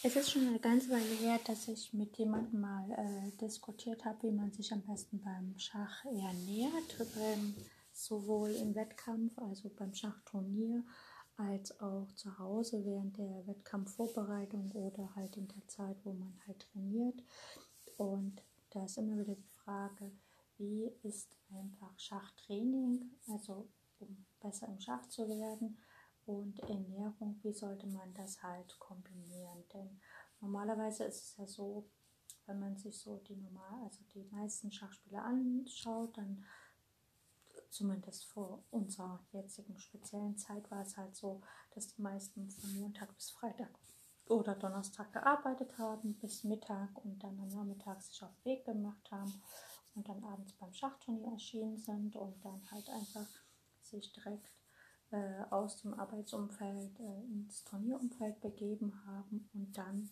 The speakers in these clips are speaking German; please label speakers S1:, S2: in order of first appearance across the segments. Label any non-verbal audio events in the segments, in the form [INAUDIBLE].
S1: Es ist schon eine ganze Weile her, dass ich mit jemandem mal äh, diskutiert habe, wie man sich am besten beim Schach ernährt, ähm, sowohl im Wettkampf, also beim Schachturnier, als auch zu Hause während der Wettkampfvorbereitung oder halt in der Zeit, wo man halt trainiert. Und da ist immer wieder die Frage, wie ist einfach Schachtraining, also um besser im Schach zu werden und Ernährung, wie sollte man das halt kombinieren? Denn normalerweise ist es ja so, wenn man sich so die normal, also die meisten Schachspieler anschaut, dann zumindest vor unserer jetzigen speziellen Zeit war es halt so, dass die meisten von Montag bis Freitag oder Donnerstag gearbeitet haben bis Mittag und dann am Nachmittag sich auf den Weg gemacht haben und dann abends beim Schachturnier erschienen sind und dann halt einfach sich direkt äh, aus dem Arbeitsumfeld äh, ins Turnierumfeld begeben haben und dann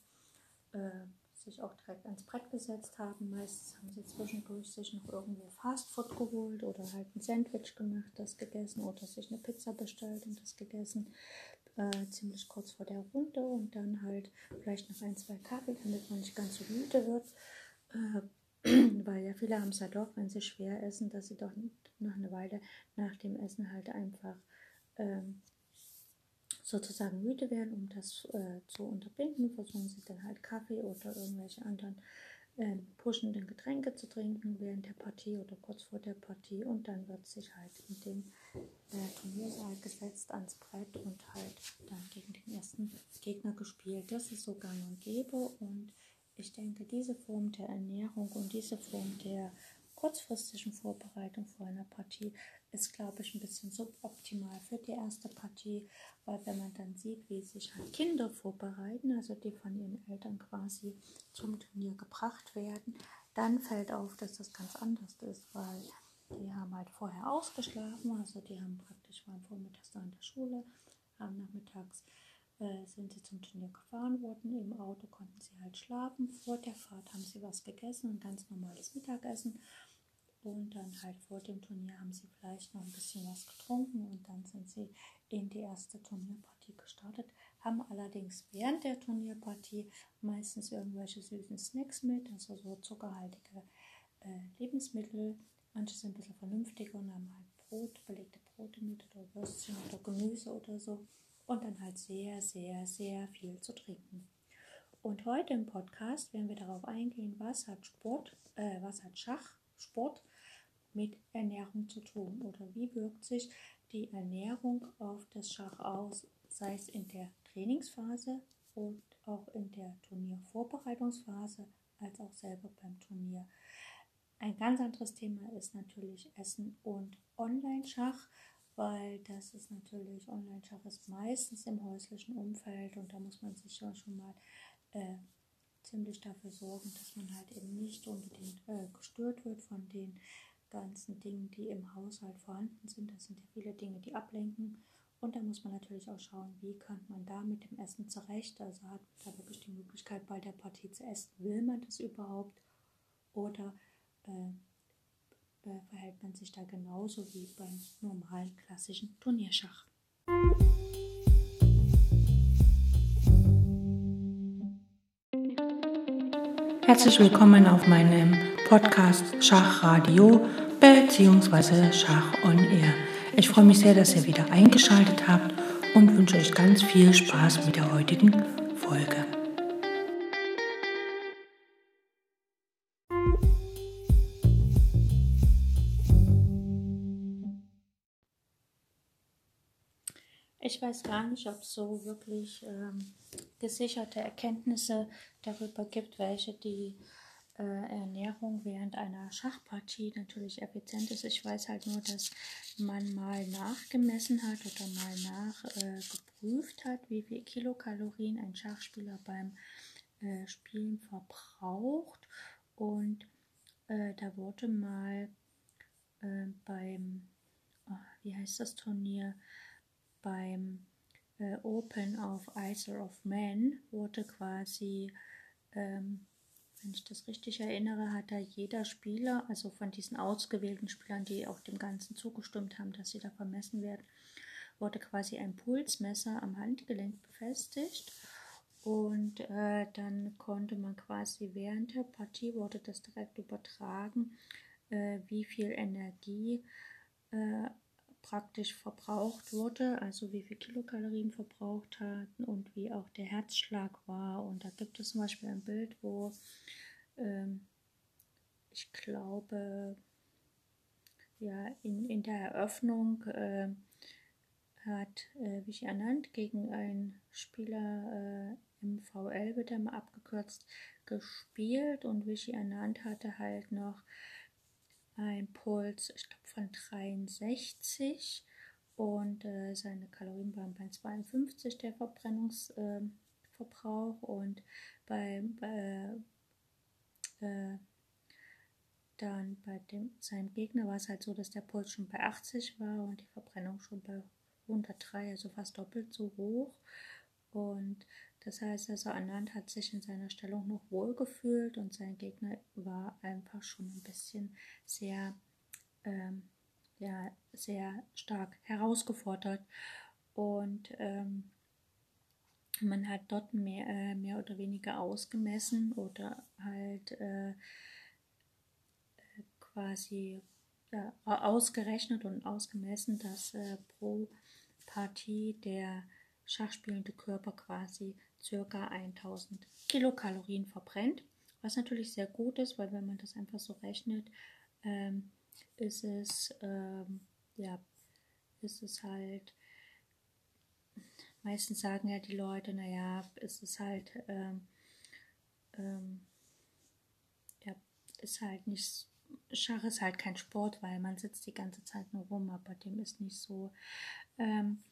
S1: äh, sich auch direkt ans Brett gesetzt haben. Meistens haben sie zwischendurch sich noch irgendwo Fastfood geholt oder halt ein Sandwich gemacht, das gegessen oder sich eine Pizza bestellt und das gegessen. Äh, ziemlich kurz vor der Runde und dann halt vielleicht noch ein, zwei Kaffee, damit man nicht ganz so müde wird. Äh, [CLEARS THROAT] weil ja viele haben es ja doch, wenn sie schwer essen, dass sie doch noch eine Weile nach dem Essen halt einfach ähm, sozusagen müde werden, um das äh, zu unterbinden, versuchen sie dann halt Kaffee oder irgendwelche anderen äh, pushenden Getränke zu trinken während der Partie oder kurz vor der Partie und dann wird sich halt in dem äh, Turniersaal gesetzt ans Brett und halt dann gegen den ersten Gegner gespielt. Das ist so gang und gäbe und ich denke, diese Form der Ernährung und diese Form der kurzfristigen Vorbereitung vor einer Partie ist, glaube ich, ein bisschen suboptimal für die erste Partie, weil wenn man dann sieht, wie sich halt Kinder vorbereiten, also die von ihren Eltern quasi zum Turnier gebracht werden, dann fällt auf, dass das ganz anders ist, weil die haben halt vorher ausgeschlafen, also die haben praktisch waren vormittags da in der Schule, haben nachmittags äh, sind sie zum Turnier gefahren worden. Im Auto konnten sie halt schlafen. Vor der Fahrt haben sie was gegessen, ein ganz normales Mittagessen. Und dann halt vor dem Turnier haben sie vielleicht noch ein bisschen was getrunken und dann sind sie in die erste Turnierpartie gestartet, haben allerdings während der Turnierpartie meistens irgendwelche süßen Snacks mit, also so zuckerhaltige äh, Lebensmittel. Manche sind ein bisschen vernünftiger und haben halt Brot, belegte Brote mit oder Würstchen oder Gemüse oder so. Und dann halt sehr, sehr, sehr viel zu trinken. Und heute im Podcast werden wir darauf eingehen, was hat Sport, äh, was hat Schach, Sport mit Ernährung zu tun oder wie wirkt sich die Ernährung auf das Schach aus, sei es in der Trainingsphase und auch in der Turniervorbereitungsphase als auch selber beim Turnier. Ein ganz anderes Thema ist natürlich Essen und Online-Schach, weil das ist natürlich, Online-Schach ist meistens im häuslichen Umfeld und da muss man sich ja schon mal äh, ziemlich dafür sorgen, dass man halt eben nicht unbedingt äh, gestört wird von den ganzen Dingen, die im Haushalt vorhanden sind. Das sind ja viele Dinge, die ablenken. Und da muss man natürlich auch schauen, wie kommt man da mit dem Essen zurecht. Also hat man da wirklich die Möglichkeit, bei der Partie zu essen. Will man das überhaupt? Oder äh, verhält man sich da genauso wie beim normalen klassischen Turnierschach?
S2: Herzlich willkommen auf meinem Podcast Schachradio bzw. Schach on Air. Ich freue mich sehr, dass ihr wieder eingeschaltet habt und wünsche euch ganz viel Spaß mit der heutigen Folge.
S1: Ich weiß gar nicht, ob es so wirklich ähm, gesicherte Erkenntnisse darüber gibt, welche die äh, Ernährung während einer Schachpartie natürlich effizient ist. Ich weiß halt nur, dass man mal nachgemessen hat oder mal nachgeprüft äh, hat, wie viel Kilokalorien ein Schachspieler beim äh, Spielen verbraucht. Und äh, da wurde mal äh, beim, oh, wie heißt das Turnier, beim äh, Open of Isle of Man wurde quasi, ähm, wenn ich das richtig erinnere, hat da jeder Spieler, also von diesen ausgewählten Spielern, die auch dem Ganzen zugestimmt haben, dass sie da vermessen werden, wurde quasi ein Pulsmesser am Handgelenk befestigt. Und äh, dann konnte man quasi während der Partie, wurde das direkt übertragen, äh, wie viel Energie äh, praktisch verbraucht wurde, also wie viel Kilokalorien verbraucht hatten und wie auch der Herzschlag war. Und da gibt es zum Beispiel ein Bild, wo ähm, ich glaube, ja, in, in der Eröffnung äh, hat äh, Vichy Anand gegen einen Spieler äh, im VL, wird er mal abgekürzt, gespielt und Vichy Anand hatte halt noch ein Puls, ich glaube von 63 und äh, seine Kalorien waren bei 52 der Verbrennungsverbrauch äh, und bei, bei äh, dann bei dem, seinem Gegner war es halt so, dass der Puls schon bei 80 war und die Verbrennung schon bei 103, also fast doppelt so hoch. Und das heißt, also Anand hat sich in seiner Stellung noch wohl gefühlt und sein Gegner war einfach schon ein bisschen sehr, ähm, ja, sehr stark herausgefordert. Und ähm, man hat dort mehr, äh, mehr oder weniger ausgemessen oder halt äh, quasi ja, ausgerechnet und ausgemessen, dass äh, pro Partie der schachspielende Körper quasi ca. 1000 Kilokalorien verbrennt, was natürlich sehr gut ist, weil wenn man das einfach so rechnet, ähm, ist es ähm, ja ist es halt meistens sagen ja die Leute, naja, ist es halt ähm, ähm, ja, ist halt nicht Schach ist halt kein Sport, weil man sitzt die ganze Zeit nur rum, aber dem ist nicht so. Ähm,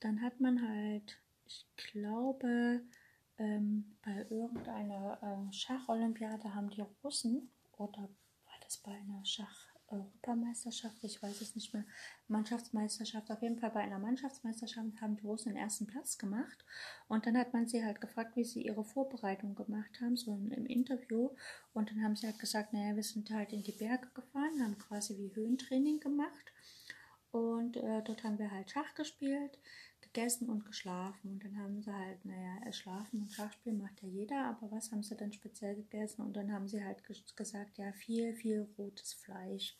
S1: dann hat man halt, ich glaube, ähm, bei irgendeiner äh, Schacholympiade haben die Russen, oder war das bei einer Schach, Europameisterschaft, ich weiß es nicht mehr, Mannschaftsmeisterschaft, auf jeden Fall bei einer Mannschaftsmeisterschaft haben die Russen den ersten Platz gemacht. Und dann hat man sie halt gefragt, wie sie ihre Vorbereitung gemacht haben, so im Interview. Und dann haben sie halt gesagt, naja, wir sind halt in die Berge gefahren, haben quasi wie Höhentraining gemacht. Und äh, dort haben wir halt Schach gespielt, gegessen und geschlafen. Und dann haben sie halt, naja, Schlafen und Schachspiel macht ja jeder, aber was haben sie dann speziell gegessen? Und dann haben sie halt gesagt, ja, viel, viel rotes Fleisch.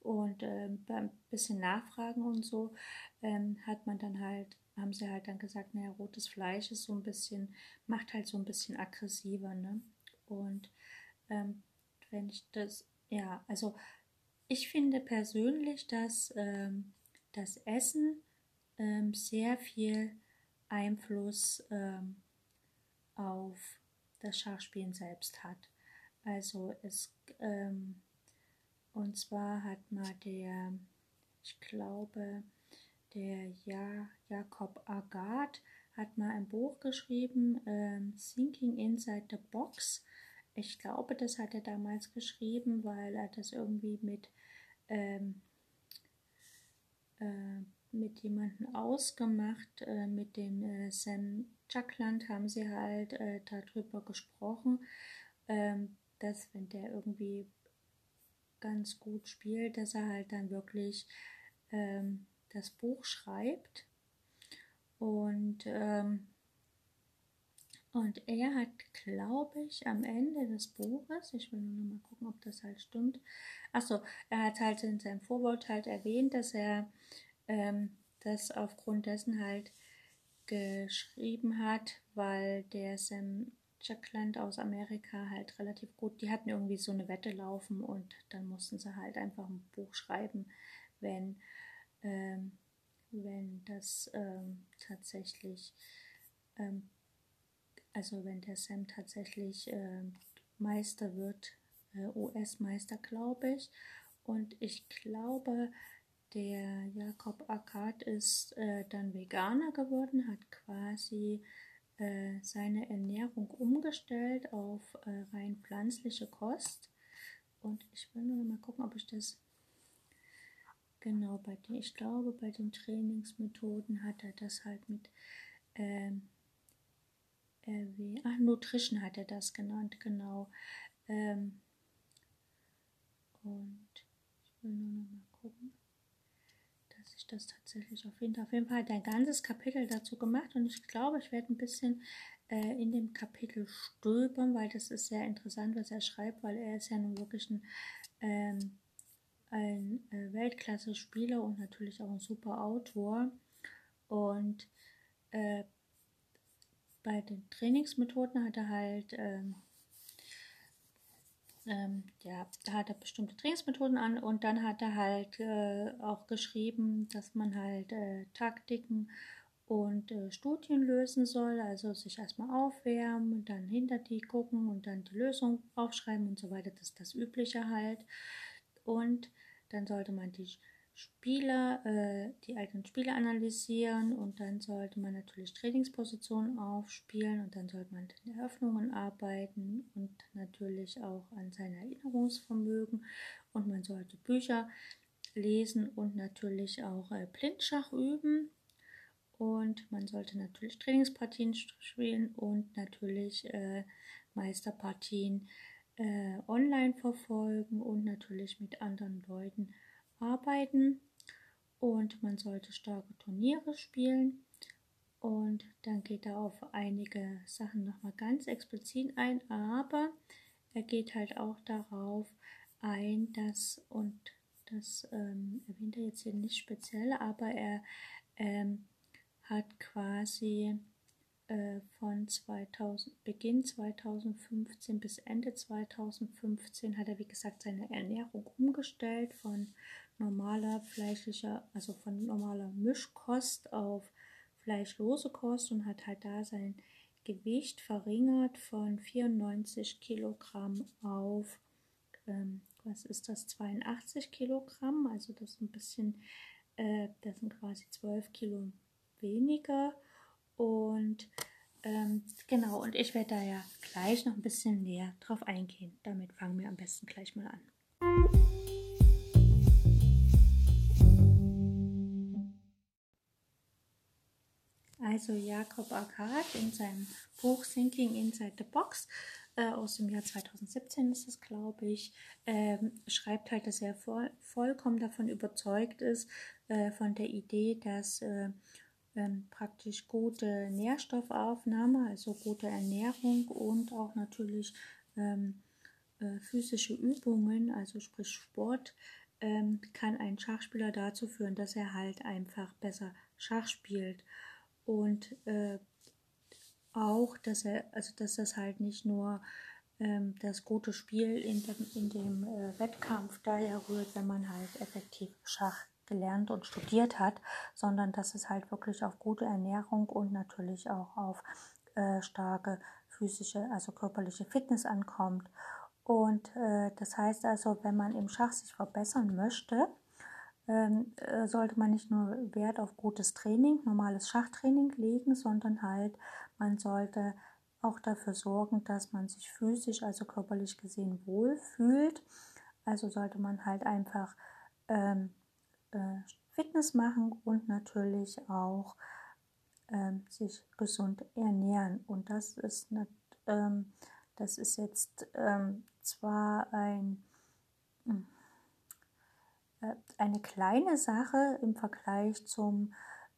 S1: Und ähm, beim bisschen Nachfragen und so ähm, hat man dann halt, haben sie halt dann gesagt, naja, rotes Fleisch ist so ein bisschen, macht halt so ein bisschen aggressiver, ne? Und ähm, wenn ich das, ja, also ich finde persönlich, dass ähm, das Essen ähm, sehr viel Einfluss ähm, auf das Schachspielen selbst hat. Also es ähm, und zwar hat mal der, ich glaube, der ja, Jakob Agat hat mal ein Buch geschrieben, ähm, Thinking Inside the Box. Ich glaube, das hat er damals geschrieben, weil er das irgendwie mit ähm, äh, mit jemandem ausgemacht, äh, mit dem äh, Sam Chuckland haben sie halt äh, darüber gesprochen, ähm, dass wenn der irgendwie ganz gut spielt, dass er halt dann wirklich ähm, das Buch schreibt. Und, ähm, und er hat, glaube ich, am Ende des Buches, ich will nur noch mal gucken, ob das halt stimmt, achso, er hat halt in seinem Vorwort halt erwähnt, dass er ähm, das aufgrund dessen halt geschrieben hat, weil der Sam Jackland aus Amerika halt relativ gut, die hatten irgendwie so eine Wette laufen und dann mussten sie halt einfach ein Buch schreiben, wenn, ähm, wenn das ähm, tatsächlich, ähm, also wenn der Sam tatsächlich ähm, Meister wird, äh, US-Meister, glaube ich. Und ich glaube, der Jakob Akkad ist äh, dann Veganer geworden, hat quasi äh, seine Ernährung umgestellt auf äh, rein pflanzliche Kost. Und ich will nur mal gucken, ob ich das genau bei den, ich glaube, bei den Trainingsmethoden hat er das halt mit ähm, RW, ach, Nutrition hat er das genannt, genau. Ähm, und ich will nur noch mal gucken ich das tatsächlich auf jeden, Fall, auf jeden Fall ein ganzes Kapitel dazu gemacht und ich glaube, ich werde ein bisschen äh, in dem Kapitel stöbern, weil das ist sehr interessant, was er schreibt, weil er ist ja nun wirklich ein, ähm, ein äh, Weltklasse-Spieler und natürlich auch ein super Autor. Und äh, bei den Trainingsmethoden hat er halt ähm, ähm, ja, da hat er bestimmte Trainingsmethoden an und dann hat er halt äh, auch geschrieben, dass man halt äh, Taktiken und äh, Studien lösen soll, also sich erstmal aufwärmen und dann hinter die gucken und dann die Lösung aufschreiben und so weiter, das ist das Übliche halt. Und dann sollte man die Spieler, äh, die eigenen Spiele analysieren und dann sollte man natürlich Trainingspositionen aufspielen und dann sollte man an den Eröffnungen arbeiten und natürlich auch an seinem Erinnerungsvermögen. Und man sollte Bücher lesen und natürlich auch äh, Blindschach üben. Und man sollte natürlich Trainingspartien spielen und natürlich äh, Meisterpartien äh, online verfolgen und natürlich mit anderen Leuten arbeiten und man sollte starke Turniere spielen. Und dann geht er auf einige Sachen nochmal ganz explizit ein, aber er geht halt auch darauf ein, dass, und das ähm, erwähnt er jetzt hier nicht speziell, aber er ähm, hat quasi äh, von 2000, Beginn 2015 bis Ende 2015 hat er, wie gesagt, seine Ernährung umgestellt von normaler fleischlicher, also von normaler Mischkost auf fleischlose Kost und hat halt da sein Gewicht verringert von 94 Kilogramm auf, ähm, was ist das, 82 Kilogramm, also das ist ein bisschen, äh, das sind quasi 12 Kilo weniger und ähm, genau, und ich werde da ja gleich noch ein bisschen näher drauf eingehen. Damit fangen wir am besten gleich mal an. Also Jakob Akkad in seinem Buch Thinking Inside the Box äh, aus dem Jahr 2017 ist es, glaube ich, äh, schreibt halt, dass er voll, vollkommen davon überzeugt ist, äh, von der Idee, dass äh, ähm, praktisch gute Nährstoffaufnahme, also gute Ernährung und auch natürlich ähm, äh, physische Übungen, also sprich Sport, ähm, kann ein Schachspieler dazu führen, dass er halt einfach besser Schach spielt und äh, auch, dass er, also dass das halt nicht nur ähm, das gute Spiel in dem, in dem äh, Wettkampf daher rührt, wenn man halt effektiv Schach gelernt und studiert hat, sondern dass es halt wirklich auf gute Ernährung und natürlich auch auf äh, starke physische, also körperliche Fitness ankommt. Und äh, das heißt also, wenn man im Schach sich verbessern möchte, ähm, äh, sollte man nicht nur Wert auf gutes Training, normales Schachtraining legen, sondern halt man sollte auch dafür sorgen, dass man sich physisch, also körperlich gesehen wohl fühlt. Also sollte man halt einfach ähm, äh, Fitness machen und natürlich auch ähm, sich gesund ernähren. Und das ist, nicht, ähm, das ist jetzt ähm, zwar ein hm, eine kleine Sache im Vergleich zum,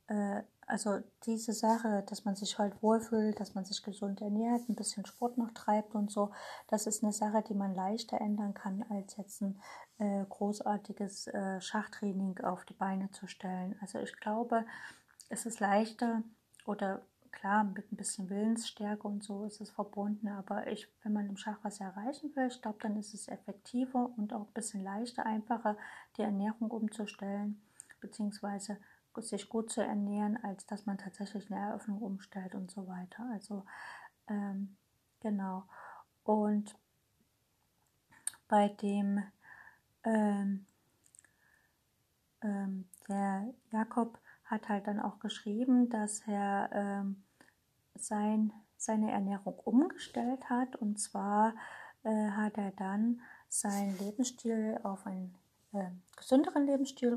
S1: äh, also diese Sache, dass man sich halt wohlfühlt, dass man sich gesund ernährt, ein bisschen Sport noch treibt und so, das ist eine Sache, die man leichter ändern kann, als jetzt ein äh, großartiges äh, Schachtraining auf die Beine zu stellen. Also ich glaube, es ist leichter oder klar, mit ein bisschen Willensstärke und so ist es verbunden, aber ich, wenn man im Schach was erreichen will, ich glaube, dann ist es effektiver und auch ein bisschen leichter, einfacher, die Ernährung umzustellen, beziehungsweise sich gut zu ernähren, als dass man tatsächlich eine Eröffnung umstellt und so weiter. Also ähm, genau. Und bei dem ähm, ähm, der Jakob hat halt dann auch geschrieben, dass er ähm, sein, seine Ernährung umgestellt hat. Und zwar äh, hat er dann seinen Lebensstil auf einen äh, gesünderen Lebensstil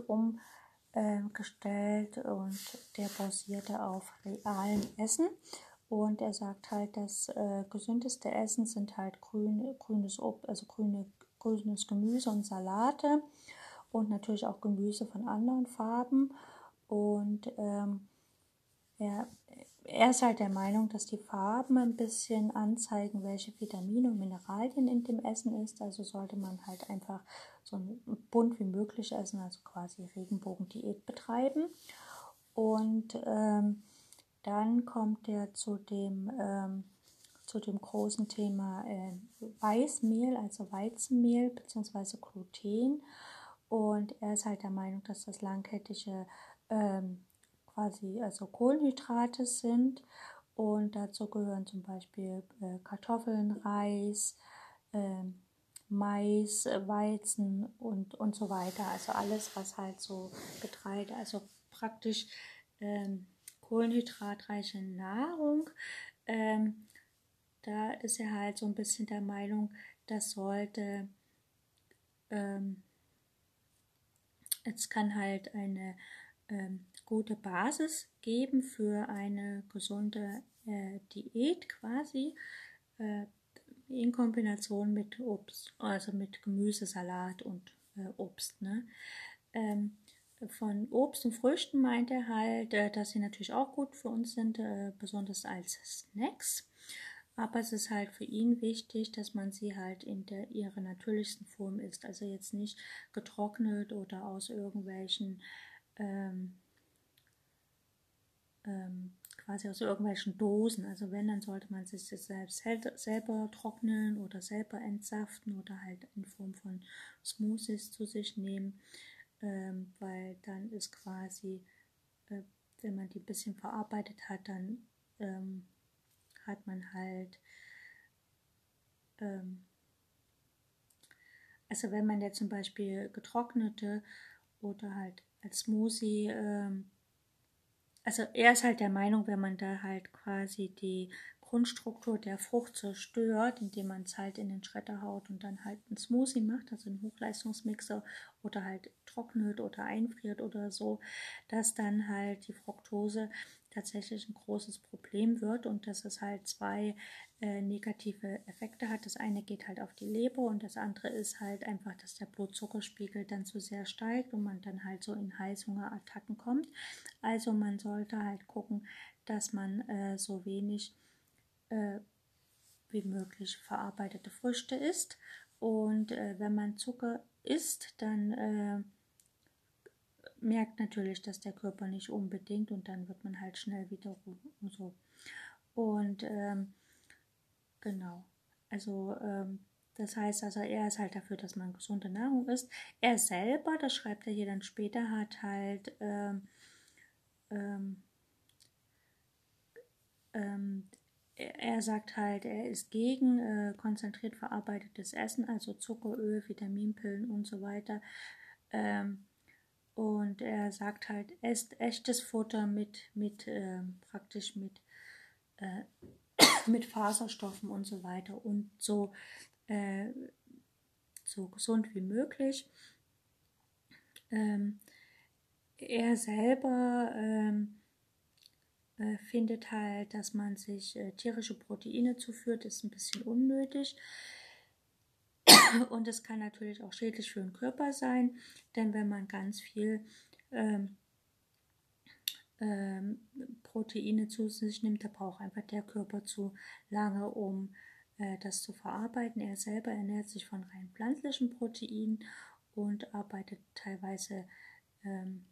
S1: umgestellt und der basierte auf realem Essen. Und er sagt halt, das äh, gesündeste Essen sind halt grün, grünes Ob, also grüne, grünes Gemüse und Salate und natürlich auch Gemüse von anderen Farben. Und ähm, er, er ist halt der Meinung, dass die Farben ein bisschen anzeigen, welche Vitamine und Mineralien in dem Essen ist. Also sollte man halt einfach so bunt wie möglich essen, also quasi Regenbogendiät betreiben. Und ähm, dann kommt er zu dem, ähm, zu dem großen Thema äh, Weißmehl, also Weizenmehl bzw. Gluten. Und er ist halt der Meinung, dass das langkettige ähm, quasi also Kohlenhydrate sind. Und dazu gehören zum Beispiel äh, Kartoffeln, Reis, äh, Mais, Weizen und, und so weiter. Also alles, was halt so Getreide, also praktisch ähm, kohlenhydratreiche Nahrung. Ähm, da ist er halt so ein bisschen der Meinung, das sollte, ähm, es kann halt eine ähm, gute Basis geben für eine gesunde äh, Diät quasi äh, in Kombination mit Obst, also mit Gemüse, Salat und äh, Obst. Ne? Ähm, von Obst und Früchten meint er halt, äh, dass sie natürlich auch gut für uns sind, äh, besonders als Snacks. Aber es ist halt für ihn wichtig, dass man sie halt in der, ihrer natürlichsten Form isst. Also jetzt nicht getrocknet oder aus irgendwelchen ähm, ähm, quasi aus irgendwelchen Dosen. Also wenn, dann sollte man sich das selbst selber trocknen oder selber entsaften oder halt in Form von Smoothies zu sich nehmen, ähm, weil dann ist quasi, äh, wenn man die ein bisschen verarbeitet hat, dann ähm, hat man halt, ähm, also wenn man jetzt zum Beispiel getrocknete oder halt als Smoothie ähm, also er ist halt der Meinung, wenn man da halt quasi die Grundstruktur der Frucht zerstört, indem man es halt in den Schredder haut und dann halt einen Smoothie macht, also einen Hochleistungsmixer oder halt trocknet oder einfriert oder so, dass dann halt die Fructose tatsächlich ein großes Problem wird und dass es halt zwei äh, negative Effekte hat. Das eine geht halt auf die Leber und das andere ist halt einfach, dass der Blutzuckerspiegel dann zu sehr steigt und man dann halt so in Heißhungerattacken kommt. Also man sollte halt gucken, dass man äh, so wenig äh, wie möglich verarbeitete Früchte isst. Und äh, wenn man Zucker isst, dann äh, merkt natürlich, dass der Körper nicht unbedingt und dann wird man halt schnell wieder so. Und ähm, genau, also ähm, das heißt also, er ist halt dafür, dass man gesunde Nahrung isst. Er selber, das schreibt er hier dann später, hat halt ähm, ähm, ähm er sagt halt, er ist gegen äh, konzentriert verarbeitetes Essen, also Zucker, Öl, Vitaminpillen und so weiter. Ähm, und er sagt halt, esst echtes Futter mit, mit äh, praktisch mit, äh, [COUGHS] mit Faserstoffen und so weiter und so, äh, so gesund wie möglich. Ähm, er selber ähm, äh, findet halt, dass man sich äh, tierische Proteine zuführt, ist ein bisschen unnötig. [LAUGHS] Und es kann natürlich auch schädlich für den Körper sein, denn wenn man ganz viel ähm, ähm, Proteine zu sich nimmt, da braucht einfach der Körper zu lange, um äh, das zu verarbeiten. Er selber ernährt sich von rein pflanzlichen Proteinen und arbeitet teilweise, ähm,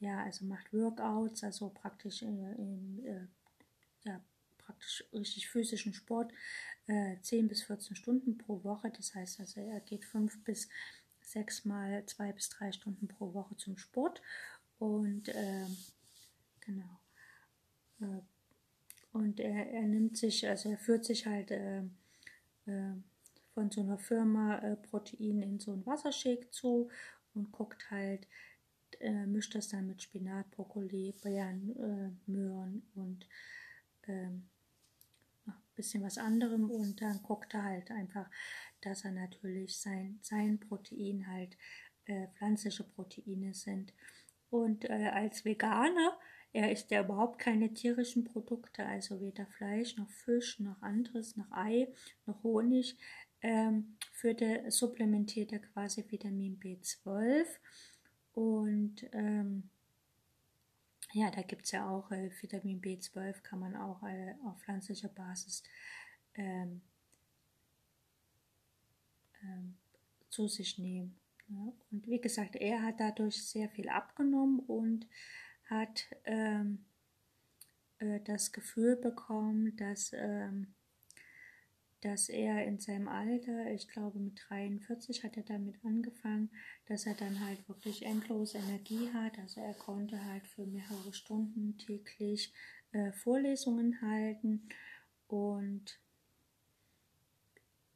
S1: ja, also macht Workouts, also praktisch in, in äh, ja, praktisch richtig physischen Sport äh, 10 bis 14 Stunden pro Woche. Das heißt also, er geht fünf bis sechs Mal zwei bis drei Stunden pro Woche zum Sport. Und äh, genau. Äh, und er, er nimmt sich, also er führt sich halt äh, äh von so einer Firma äh, Protein in so einen Wassershake zu und guckt halt, äh, mischt das dann mit Spinat, Brokkoli, Beeren, Möhren und ähm, bisschen was anderem und dann guckt er halt einfach, dass er natürlich sein, sein Protein halt äh, pflanzliche Proteine sind. Und äh, als Veganer, er isst ja überhaupt keine tierischen Produkte, also weder Fleisch noch Fisch noch anderes, noch Ei, noch Honig, ähm, der, supplementiert er quasi Vitamin B12 und ähm, ja, da gibt es ja auch äh, Vitamin B12, kann man auch äh, auf pflanzlicher Basis ähm, ähm, zu sich nehmen. Ja. Und wie gesagt, er hat dadurch sehr viel abgenommen und hat ähm, äh, das Gefühl bekommen, dass, ähm, dass er in seinem Alter, ich glaube mit 43 hat er damit angefangen, dass er dann halt wirklich endlos Energie hat. Also er konnte halt für mehrere Stunden täglich äh, Vorlesungen halten und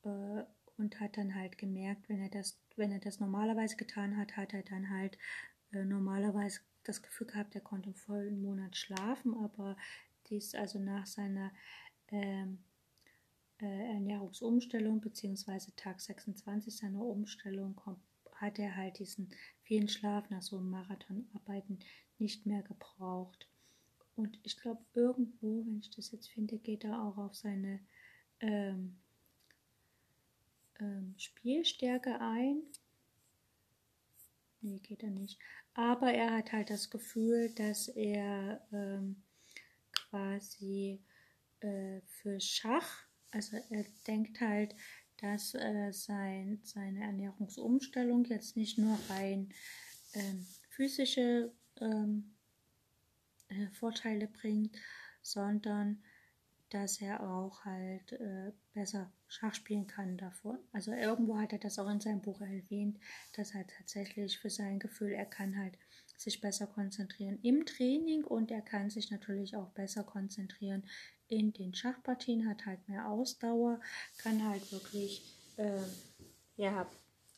S1: äh, und hat dann halt gemerkt, wenn er das, wenn er das normalerweise getan hat, hat er dann halt äh, normalerweise das Gefühl gehabt, er konnte einen vollen Monat schlafen, aber dies also nach seiner ähm, äh, Ernährungsumstellung beziehungsweise Tag 26 seiner Umstellung hat er halt diesen vielen Schlaf nach so einem Marathonarbeiten nicht mehr gebraucht. Und ich glaube, irgendwo, wenn ich das jetzt finde, geht er auch auf seine ähm, ähm, Spielstärke ein. Nee, geht er nicht. Aber er hat halt das Gefühl, dass er ähm, quasi äh, für Schach, also er denkt halt, dass äh, sein, seine Ernährungsumstellung jetzt nicht nur rein ähm, physische ähm, äh, Vorteile bringt, sondern dass er auch halt äh, besser Schach spielen kann davor. Also irgendwo hat er das auch in seinem Buch erwähnt, dass er tatsächlich für sein Gefühl, er kann halt sich besser konzentrieren im Training und er kann sich natürlich auch besser konzentrieren in den Schachpartien, hat halt mehr Ausdauer, kann halt wirklich, äh, ja,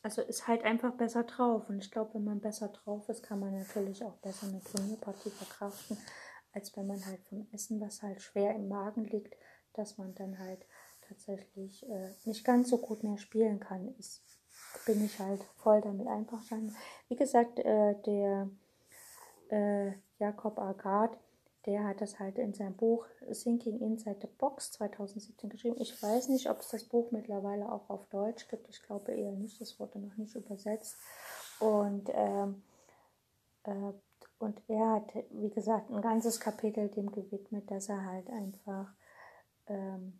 S1: also ist halt einfach besser drauf. Und ich glaube, wenn man besser drauf ist, kann man natürlich auch besser eine Turnierpartie verkraften als wenn man halt vom Essen, was halt schwer im Magen liegt, dass man dann halt tatsächlich äh, nicht ganz so gut mehr spielen kann. Ist, bin ich halt voll damit einverstanden. Wie gesagt, äh, der äh, Jakob Agat, der hat das halt in seinem Buch Thinking Inside the Box 2017 geschrieben. Ich weiß nicht, ob es das Buch mittlerweile auch auf Deutsch gibt. Ich glaube eher nicht. Das wurde noch nicht übersetzt. Und ähm, äh, und er hat, wie gesagt, ein ganzes Kapitel dem gewidmet, dass er halt einfach, ähm,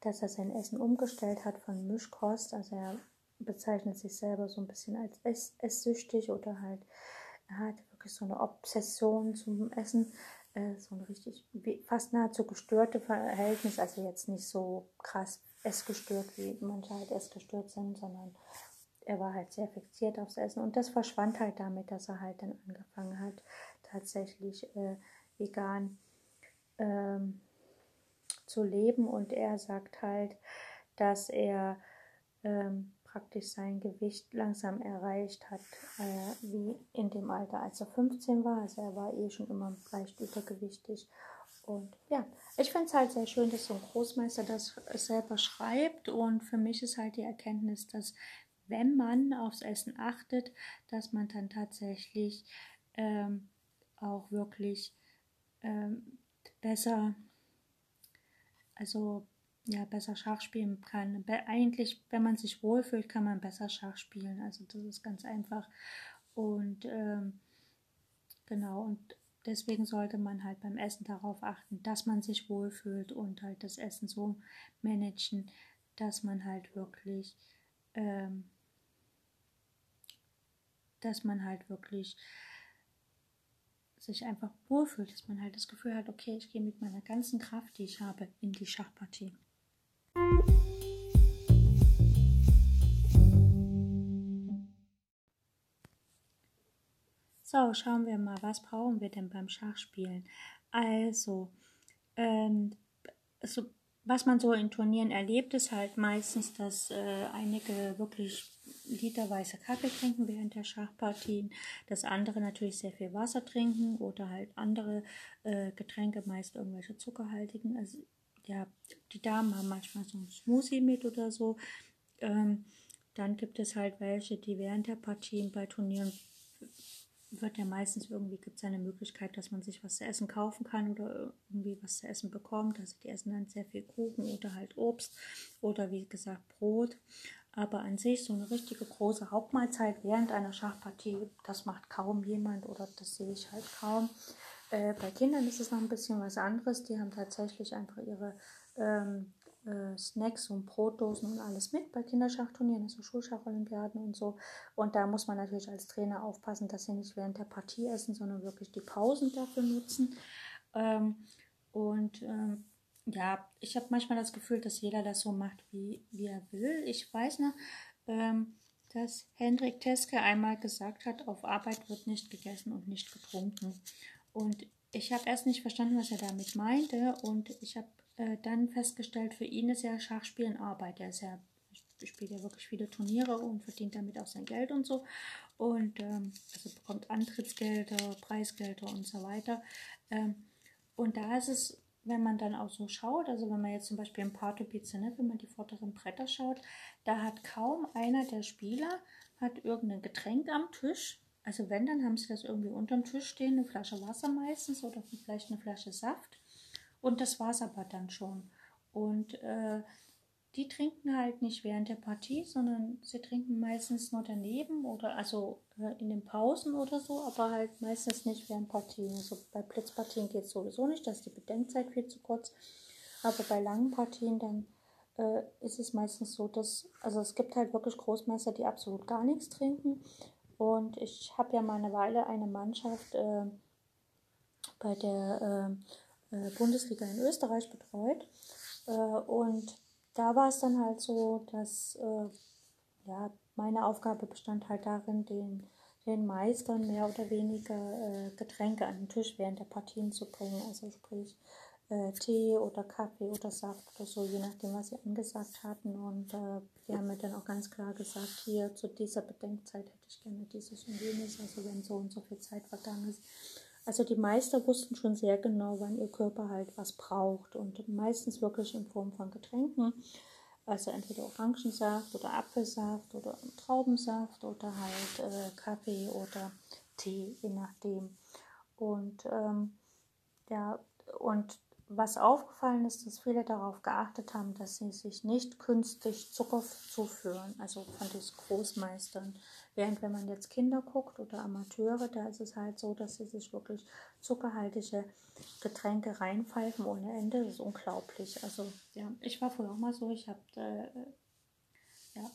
S1: dass er sein Essen umgestellt hat von Mischkost. Also er bezeichnet sich selber so ein bisschen als ess esssüchtig oder halt, er hat wirklich so eine Obsession zum Essen, äh, so ein richtig, fast nahezu gestörte Verhältnis. Also jetzt nicht so krass essgestört, wie manche halt essgestört sind, sondern er war halt sehr fixiert aufs Essen und das verschwand halt damit, dass er halt dann angefangen hat, tatsächlich äh, vegan ähm, zu leben und er sagt halt, dass er ähm, praktisch sein Gewicht langsam erreicht hat, äh, wie in dem Alter, als er 15 war. Also er war eh schon immer leicht übergewichtig. Und ja, ich finde es halt sehr schön, dass so ein Großmeister das selber schreibt. Und für mich ist halt die Erkenntnis, dass wenn man aufs Essen achtet, dass man dann tatsächlich ähm, auch wirklich ähm, besser, also ja, besser Schach spielen kann. Eigentlich, wenn man sich wohlfühlt, kann man besser Schach spielen. Also das ist ganz einfach. Und ähm, genau, und deswegen sollte man halt beim Essen darauf achten, dass man sich wohlfühlt und halt das Essen so managen, dass man halt wirklich ähm, dass man halt wirklich sich einfach wohlfühlt, dass man halt das Gefühl hat, okay, ich gehe mit meiner ganzen Kraft, die ich habe, in die Schachpartie. So, schauen wir mal, was brauchen wir denn beim Schachspielen? Also, ähm, so, was man so in Turnieren erlebt, ist halt meistens, dass äh, einige wirklich literweise Kaffee trinken während der Schachpartien, dass andere natürlich sehr viel Wasser trinken oder halt andere äh, Getränke, meist irgendwelche zuckerhaltigen. Also ja, die Damen haben manchmal so ein Smoothie mit oder so. Ähm, dann gibt es halt welche, die während der Partien bei Turnieren wird ja meistens irgendwie gibt es eine Möglichkeit, dass man sich was zu essen kaufen kann oder irgendwie was zu essen bekommt. Also die essen dann sehr viel Kuchen oder halt Obst oder wie gesagt Brot. Aber an sich so eine richtige große Hauptmahlzeit während einer Schachpartie, das macht kaum jemand oder das sehe ich halt kaum. Äh, bei Kindern ist es noch ein bisschen was anderes. Die haben tatsächlich einfach ihre ähm, äh, Snacks und Brotdosen und alles mit bei Kinderschachturnieren, also Schulschacholympiaden und so. Und da muss man natürlich als Trainer aufpassen, dass sie nicht während der Partie essen, sondern wirklich die Pausen dafür nutzen. Ähm, und ähm, ja, ich habe manchmal das Gefühl, dass jeder das so macht, wie, wie er will. Ich weiß noch, ähm, dass Hendrik Teske einmal gesagt hat, auf Arbeit wird nicht gegessen und nicht getrunken. Und ich habe erst nicht verstanden, was er damit meinte. Und ich habe äh, dann festgestellt, für ihn ist ja Schachspielen Arbeit. Er ist ja, spielt ja wirklich viele Turniere und verdient damit auch sein Geld und so. Und ähm, also bekommt Antrittsgelder, Preisgelder und so weiter. Ähm, und da ist es, wenn man dann auch so schaut, also wenn man jetzt zum Beispiel im Partopize, ne, wenn man die vorderen Bretter schaut, da hat kaum einer der Spieler hat irgendein Getränk am Tisch. Also wenn, dann haben sie das irgendwie unterm Tisch stehen, eine Flasche Wasser meistens oder vielleicht eine Flasche Saft. Und das war es aber dann schon. Und äh, die trinken halt nicht während der Partie, sondern sie trinken meistens nur daneben oder also äh, in den Pausen oder so, aber halt meistens nicht während Partien. Also bei Blitzpartien geht es sowieso nicht, da ist die Bedenkzeit viel zu kurz. Aber bei langen Partien dann äh, ist es meistens so, dass, also es gibt halt wirklich Großmeister, die absolut gar nichts trinken. Und ich habe ja mal eine Weile eine Mannschaft äh, bei der äh, äh, Bundesliga in Österreich betreut. Äh, und da war es dann halt so, dass äh, ja, meine Aufgabe bestand halt darin, den, den Meistern mehr oder weniger Getränke an den Tisch während der Partien zu bringen. Also sprich Tee oder Kaffee oder Saft oder so, je nachdem, was sie angesagt hatten. Und äh, die haben mir dann auch ganz klar gesagt, hier zu dieser Bedenkzeit hätte ich gerne dieses und jenes, also wenn so und so viel Zeit vergangen ist, also die Meister wussten schon sehr genau, wann ihr Körper halt was braucht und meistens wirklich in Form von Getränken. Also entweder Orangensaft oder Apfelsaft oder Traubensaft oder halt äh, Kaffee oder Tee, je nachdem. Und ähm, ja, und was aufgefallen ist, dass viele darauf geachtet haben, dass sie sich nicht künstlich Zucker zuführen, also von diesen Großmeistern. Während wenn man jetzt Kinder guckt oder Amateure, da ist es halt so, dass sie sich wirklich zuckerhaltige Getränke reinpfeifen ohne Ende. Das ist unglaublich. Also ja, ich war früher auch mal so, ich habe äh, ja,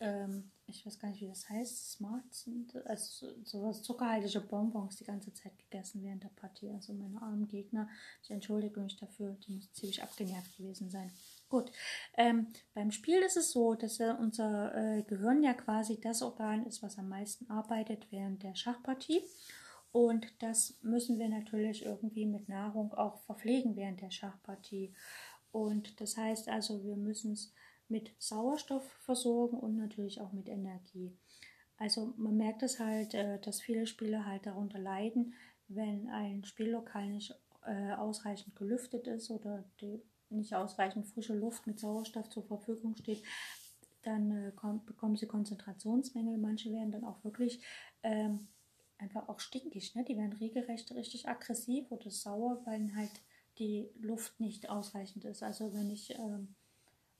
S1: ähm, ich weiß gar nicht, wie das heißt, Smarts also sowas zuckerhaltige Bonbons die ganze Zeit gegessen während der Partie. Also meine armen Gegner, ich entschuldige mich dafür, die müssen ziemlich abgenervt gewesen sein. Gut, ähm, beim Spiel ist es so, dass unser äh, Gehirn ja quasi das Organ ist, was am meisten arbeitet während der Schachpartie. Und das müssen wir natürlich irgendwie mit Nahrung auch verpflegen während der Schachpartie. Und das heißt also, wir müssen es mit Sauerstoff versorgen und natürlich auch mit Energie. Also man merkt es halt, äh, dass viele Spieler halt darunter leiden, wenn ein Spiellokal nicht äh, ausreichend gelüftet ist oder nicht ausreichend frische Luft mit Sauerstoff zur Verfügung steht, dann äh, bekommen sie Konzentrationsmängel. Manche werden dann auch wirklich ähm, einfach auch stinkig. Ne? Die werden regelrecht richtig aggressiv oder sauer, weil halt die Luft nicht ausreichend ist. Also wenn ich ähm,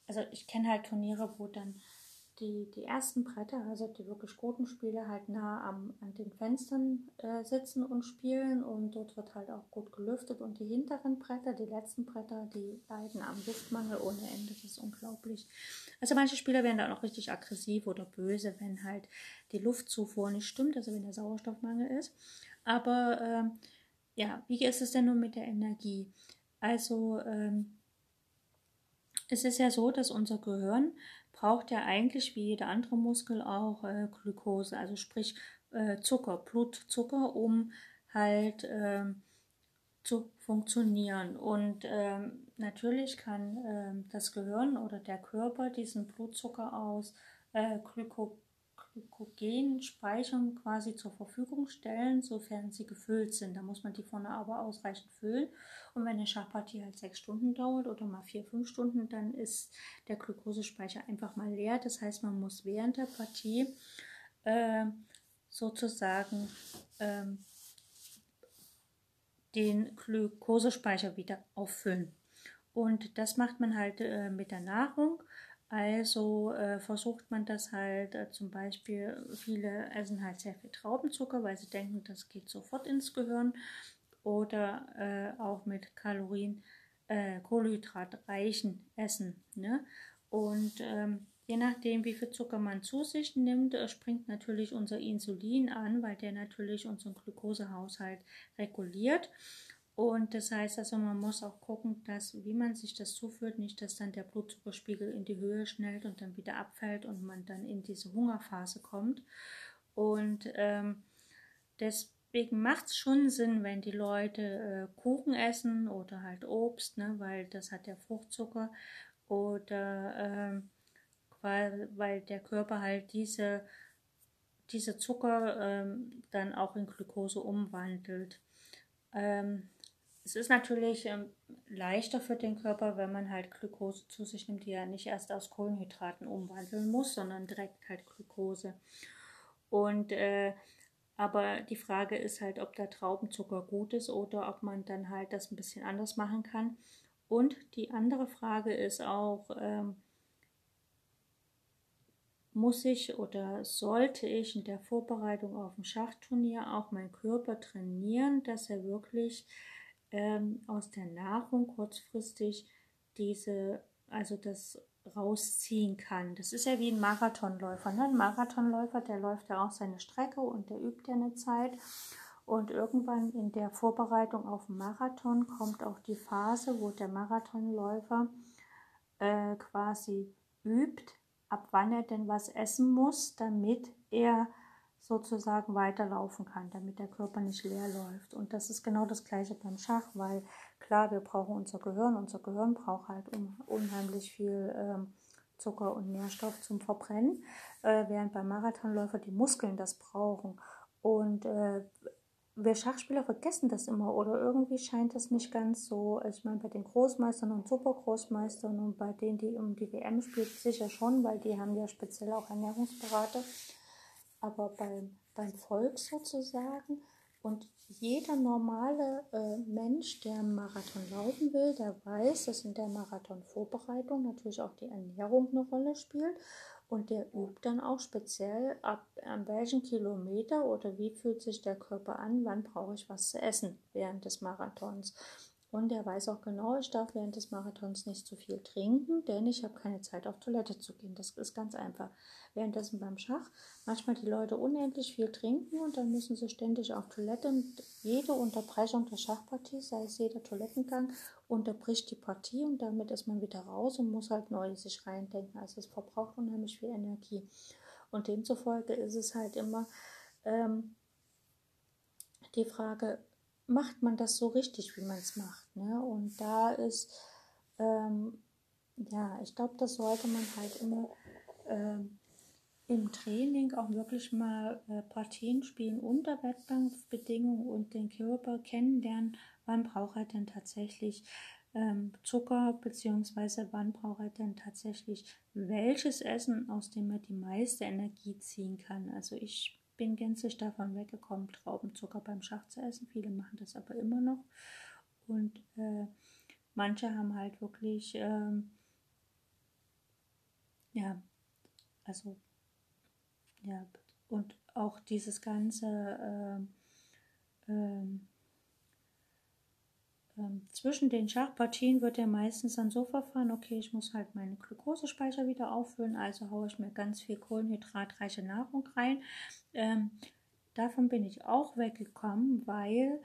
S1: also ich kenne halt Turniere, wo dann die, die ersten Bretter, also die wirklich guten Spieler, halt nah am, an den Fenstern äh, sitzen und spielen und dort wird halt auch gut gelüftet und die hinteren Bretter, die letzten Bretter, die leiden am Luftmangel ohne Ende, das ist unglaublich. Also manche Spieler werden dann auch richtig aggressiv oder böse, wenn halt die Luftzufuhr nicht stimmt, also wenn der Sauerstoffmangel ist. Aber ähm, ja, wie ist es denn nun mit der Energie? Also ähm, es ist ja so, dass unser Gehirn braucht ja eigentlich wie jeder andere Muskel auch äh, Glukose, also sprich äh, Zucker, Blutzucker, um halt äh, zu funktionieren. Und ähm, natürlich kann ähm, das Gehirn oder der Körper diesen Blutzucker aus äh, Glyko Glykogenspeichern quasi zur Verfügung stellen, sofern sie gefüllt sind. Da muss man die vorne aber ausreichend füllen. Und wenn eine Schachpartie halt sechs Stunden dauert oder mal vier, fünf Stunden, dann ist der Glukosespeicher einfach mal leer. Das heißt, man muss während der Partie äh, sozusagen äh, den Glukosespeicher wieder auffüllen. Und das macht man halt äh, mit der Nahrung Also äh, versucht man das halt äh, zum Beispiel, viele essen halt sehr viel Traubenzucker, weil sie denken, das geht sofort ins Gehirn. Oder äh, auch mit Kalorien, äh, kohlenhydratreichen Essen. Ne? Und ähm, je nachdem, wie viel Zucker man zu sich nimmt, äh, springt natürlich unser Insulin an, weil der natürlich unseren Glukosehaushalt reguliert. Und das heißt also, man muss auch gucken, dass, wie man sich das zuführt, nicht, dass dann der Blutzuckerspiegel in die Höhe schnellt und dann wieder abfällt und man dann in diese Hungerphase kommt. Und ähm, deswegen macht es schon Sinn, wenn die Leute äh, Kuchen essen oder halt Obst, ne, weil das hat ja Fruchtzucker oder äh, weil, weil der Körper halt diese, diese Zucker ähm, dann auch in Glucose umwandelt. Ähm, es ist natürlich ähm, leichter für den Körper, wenn man halt Glucose zu sich nimmt, die er nicht erst aus Kohlenhydraten umwandeln muss, sondern direkt halt Glucose. Und äh, aber die Frage ist halt, ob der Traubenzucker gut ist oder ob man dann halt das ein bisschen anders machen kann. Und die andere Frage ist auch, ähm, muss ich oder sollte ich in der Vorbereitung auf ein Schachturnier auch meinen Körper trainieren, dass er wirklich ähm, aus der Nahrung kurzfristig diese, also das rausziehen kann. Das ist ja wie ein Marathonläufer. Ne? Ein Marathonläufer, der läuft ja auch seine Strecke und der übt ja eine Zeit. Und irgendwann in der Vorbereitung auf den Marathon kommt auch die Phase, wo der Marathonläufer äh, quasi übt, ab wann er denn was essen muss, damit er sozusagen weiterlaufen kann, damit der Körper nicht leer läuft. Und das ist genau das gleiche beim Schach, weil klar, wir brauchen unser Gehirn, unser Gehirn braucht halt un unheimlich viel ähm, Zucker und Nährstoff zum Verbrennen, äh, während beim Marathonläufer die Muskeln das brauchen. Und äh, wir Schachspieler vergessen das immer oder irgendwie scheint das nicht ganz so. Ich meine, bei den Großmeistern und Supergroßmeistern und bei denen, die um die WM spielen, sicher schon, weil die haben ja speziell auch Ernährungsberater aber beim, beim Volk sozusagen. Und jeder normale äh, Mensch, der einen Marathon laufen will, der weiß, dass in der Marathonvorbereitung natürlich auch die Ernährung eine Rolle spielt. Und der übt dann auch speziell ab an welchen Kilometer oder wie fühlt sich der Körper an, wann brauche ich was zu essen während des Marathons. Und er weiß auch genau, ich darf während des Marathons nicht zu viel trinken, denn ich habe keine Zeit auf Toilette zu gehen. Das ist ganz einfach. Währenddessen beim Schach manchmal die Leute unendlich viel trinken und dann müssen sie ständig auf Toilette und jede Unterbrechung der Schachpartie, sei es jeder Toilettengang, unterbricht die Partie und damit ist man wieder raus und muss halt neu sich reindenken. Also es verbraucht unheimlich viel Energie. Und demzufolge ist es halt immer ähm, die Frage, macht man das so richtig, wie man es macht. Ne? Und da ist, ähm, ja, ich glaube, das sollte man halt immer ähm, im Training auch wirklich mal äh, Partien spielen unter Wettkampfbedingungen und den Körper kennenlernen, wann braucht er denn tatsächlich ähm, Zucker, beziehungsweise wann braucht er denn tatsächlich welches Essen, aus dem er die meiste Energie ziehen kann. Also ich bin gänzlich davon weggekommen, Traubenzucker beim Schach zu essen. Viele machen das aber immer noch. Und äh, manche haben halt wirklich, ähm, ja, also, ja, und auch dieses ganze, äh, äh, ähm, zwischen den Schachpartien wird er meistens dann so verfahren, okay, ich muss halt meine Glukosespeicher wieder auffüllen, also haue ich mir ganz viel kohlenhydratreiche Nahrung rein. Ähm, davon bin ich auch weggekommen, weil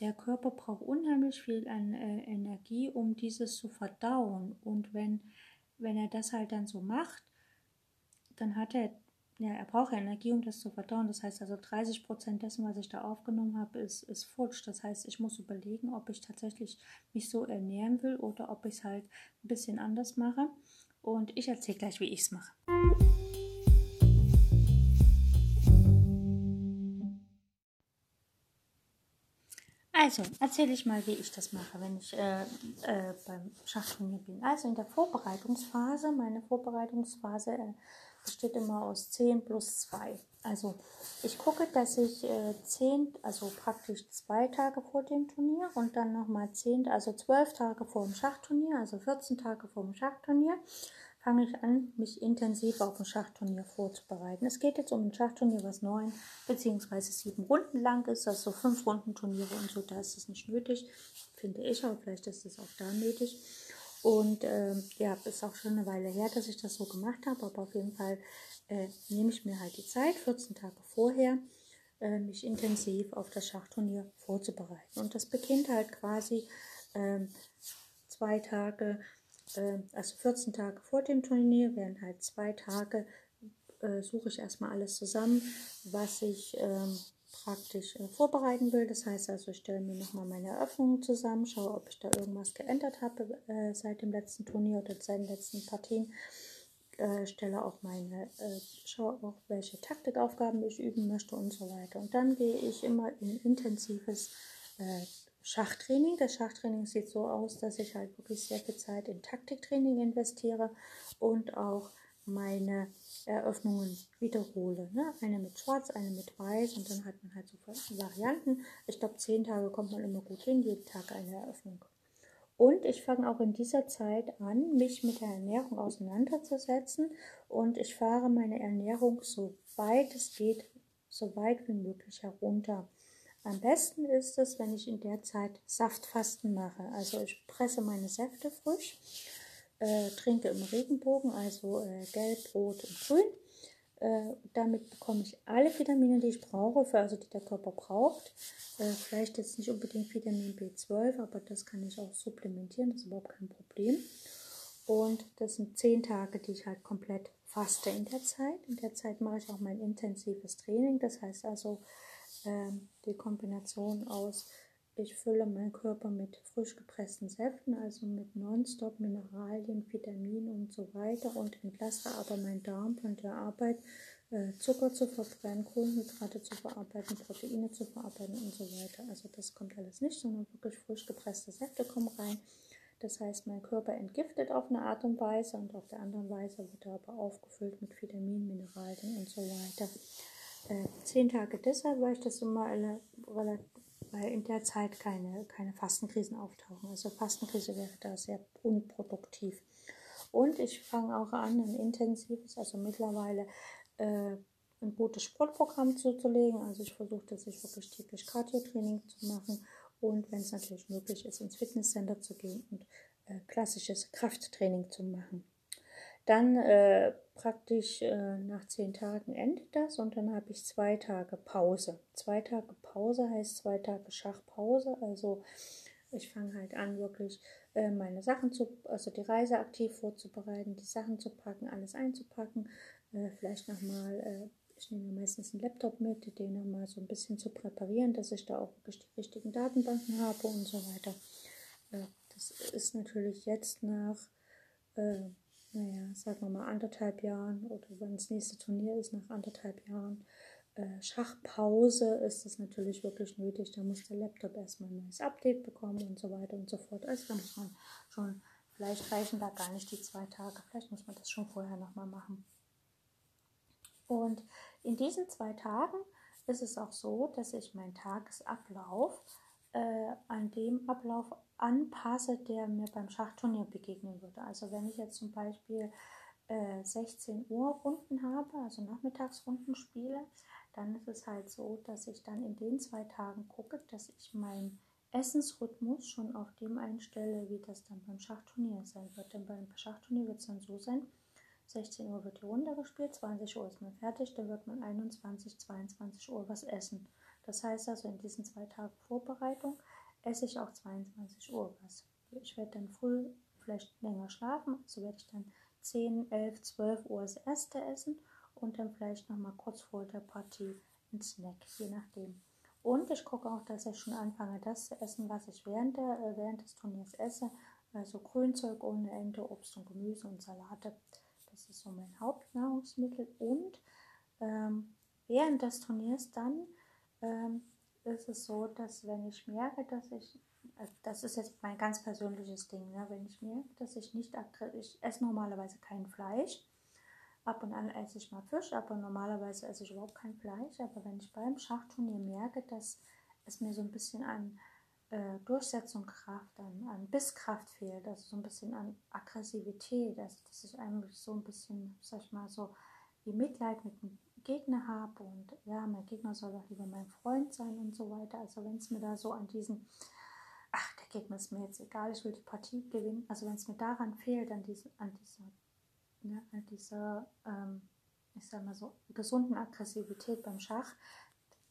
S1: der Körper braucht unheimlich viel an äh, Energie, um dieses zu verdauen. Und wenn, wenn er das halt dann so macht, dann hat er ja, er braucht ja Energie, um das zu verdauen. Das heißt also 30 Prozent dessen, was ich da aufgenommen habe, ist, ist futsch. Das heißt, ich muss überlegen, ob ich tatsächlich mich so ernähren will oder ob ich es halt ein bisschen anders mache. Und ich erzähle gleich, wie ich es mache. Also, erzähle ich mal, wie ich das mache, wenn ich äh, äh, beim Schachturnier bin. Also in der Vorbereitungsphase, meine Vorbereitungsphase äh, besteht immer aus 10 plus 2. Also ich gucke, dass ich äh, 10, also praktisch zwei Tage vor dem Turnier und dann nochmal 10, also 12 Tage vor dem Schachturnier, also 14 Tage vor dem Schachturnier, fange ich an, mich intensiv auf ein Schachturnier vorzubereiten. Es geht jetzt um ein Schachturnier, was neun bzw. sieben Runden lang ist, also fünf Runden Turniere und so, da ist es nicht nötig, finde ich, aber vielleicht ist es auch da nötig. Und äh, ja, ist auch schon eine Weile her, dass ich das so gemacht habe, aber auf jeden Fall äh, nehme ich mir halt die Zeit, 14 Tage vorher, äh, mich intensiv auf das Schachturnier vorzubereiten. Und das beginnt halt quasi ähm, zwei Tage äh, also 14 Tage vor dem Turnier werden halt zwei Tage, äh, suche ich erstmal alles zusammen, was ich ähm, praktisch äh, vorbereiten will. Das heißt also, ich stelle mir nochmal meine Eröffnungen zusammen, schaue, ob ich da irgendwas geändert habe äh, seit dem letzten Turnier oder seit den letzten Partien. Äh, stelle auch meine, äh, schaue auch, welche Taktikaufgaben ich üben möchte und so weiter. Und dann gehe ich immer in intensives äh, Schachtraining. Das Schachtraining sieht so aus, dass ich halt wirklich sehr viel Zeit in Taktiktraining investiere und auch meine Eröffnungen wiederhole. Ne? Eine mit Schwarz, eine mit Weiß und dann hat man halt so Varianten. Ich glaube, zehn Tage kommt man immer gut hin, jeden Tag eine Eröffnung. Und ich fange auch in dieser Zeit an, mich mit der Ernährung auseinanderzusetzen und ich fahre meine Ernährung so weit es geht, so weit wie möglich herunter. Am besten ist es, wenn ich in der Zeit Saftfasten mache. Also ich presse meine Säfte frisch, äh, trinke im Regenbogen, also äh, gelb, rot und grün. Äh, damit bekomme ich alle Vitamine, die ich brauche, für, also die der Körper braucht. Äh, vielleicht jetzt nicht unbedingt Vitamin B12, aber das kann ich auch supplementieren, das ist überhaupt kein Problem. Und das sind zehn Tage, die ich halt komplett faste in der Zeit. In der Zeit mache ich auch mein intensives Training. Das heißt also, ähm, die Kombination aus, ich fülle meinen Körper mit frisch gepressten Säften, also mit Nonstop Mineralien, Vitaminen und so weiter und entlasse aber meinen Darm von der Arbeit, äh, Zucker zu verbrennen, Kohlenhydrate zu verarbeiten, Proteine zu verarbeiten und so weiter. Also das kommt alles nicht, sondern wirklich frisch gepresste Säfte kommen rein. Das heißt, mein Körper entgiftet auf eine Art und Weise und auf der anderen Weise wird er aber aufgefüllt mit Vitaminen, Mineralien und so weiter äh, zehn Tage deshalb, weil ich das immer alle, weil in der Zeit keine, keine Fastenkrisen auftauchen. Also Fastenkrise wäre da sehr unproduktiv. Und ich fange auch an, ein intensives, also mittlerweile äh, ein gutes Sportprogramm zuzulegen. Also ich versuche, dass ich wirklich täglich Cardio-Training zu machen und wenn es natürlich möglich ist, ins Fitnesscenter zu gehen und äh, klassisches Krafttraining zu machen. Dann äh, praktisch äh, nach zehn Tagen endet das und dann habe ich zwei Tage Pause. Zwei Tage Pause heißt zwei Tage Schachpause. Also ich fange halt an, wirklich äh, meine Sachen zu, also die Reise aktiv vorzubereiten, die Sachen zu packen, alles einzupacken. Äh, vielleicht nochmal, äh, ich nehme meistens einen Laptop mit, den nochmal so ein bisschen zu präparieren, dass ich da auch wirklich die richtigen Datenbanken habe und so weiter. Äh, das ist natürlich jetzt nach äh, naja, sagen wir mal anderthalb Jahren oder wenn das nächste Turnier ist, nach anderthalb Jahren äh, Schachpause ist es natürlich wirklich nötig. Da muss der Laptop erstmal ein neues Update bekommen und so weiter und so fort. Also da man schon, vielleicht reichen da gar nicht die zwei Tage, vielleicht muss man das schon vorher nochmal machen. Und in diesen zwei Tagen ist es auch so, dass ich meinen Tagesablauf äh, an dem Ablauf anpasse, der mir beim Schachturnier begegnen würde. Also wenn ich jetzt zum Beispiel äh, 16 Uhr Runden habe, also Nachmittagsrunden spiele, dann ist es halt so, dass ich dann in den zwei Tagen gucke, dass ich meinen Essensrhythmus schon auf dem einstelle, wie das dann beim Schachturnier sein wird. Denn beim Schachturnier wird es dann so sein, 16 Uhr wird die Runde gespielt, 20 Uhr ist man fertig, dann wird man 21, 22 Uhr was essen. Das heißt also, in diesen zwei Tagen Vorbereitung esse ich auch 22 Uhr was. Ich werde dann früh vielleicht länger schlafen, also werde ich dann 10, 11, 12 Uhr das erste essen und dann vielleicht nochmal kurz vor der Partie ein Snack, je nachdem. Und ich gucke auch, dass ich schon anfange, das zu essen, was ich während, der, äh, während des Turniers esse. Also Grünzeug ohne Ende, Obst und Gemüse und Salate. Das ist so mein Hauptnahrungsmittel. Und ähm, während des Turniers dann ähm, ist es so, dass wenn ich merke, dass ich, also das ist jetzt mein ganz persönliches Ding, ne? wenn ich merke, dass ich nicht, ich esse normalerweise kein Fleisch, ab und an esse ich mal Fisch, aber normalerweise esse ich überhaupt kein Fleisch, aber wenn ich beim Schachturnier merke, dass es mir so ein bisschen an äh, Durchsetzungskraft, an, an Bisskraft fehlt, also so ein bisschen an Aggressivität, also dass ich eigentlich so ein bisschen, sag ich mal, so wie Mitleid mit Gegner habe und ja, mein Gegner soll doch lieber mein Freund sein und so weiter. Also wenn es mir da so an diesen, ach, der Gegner ist mir jetzt egal, ich will die Partie gewinnen, also wenn es mir daran fehlt, an, diesen, an dieser, ne, an dieser, ähm, ich sag mal so, gesunden Aggressivität beim Schach,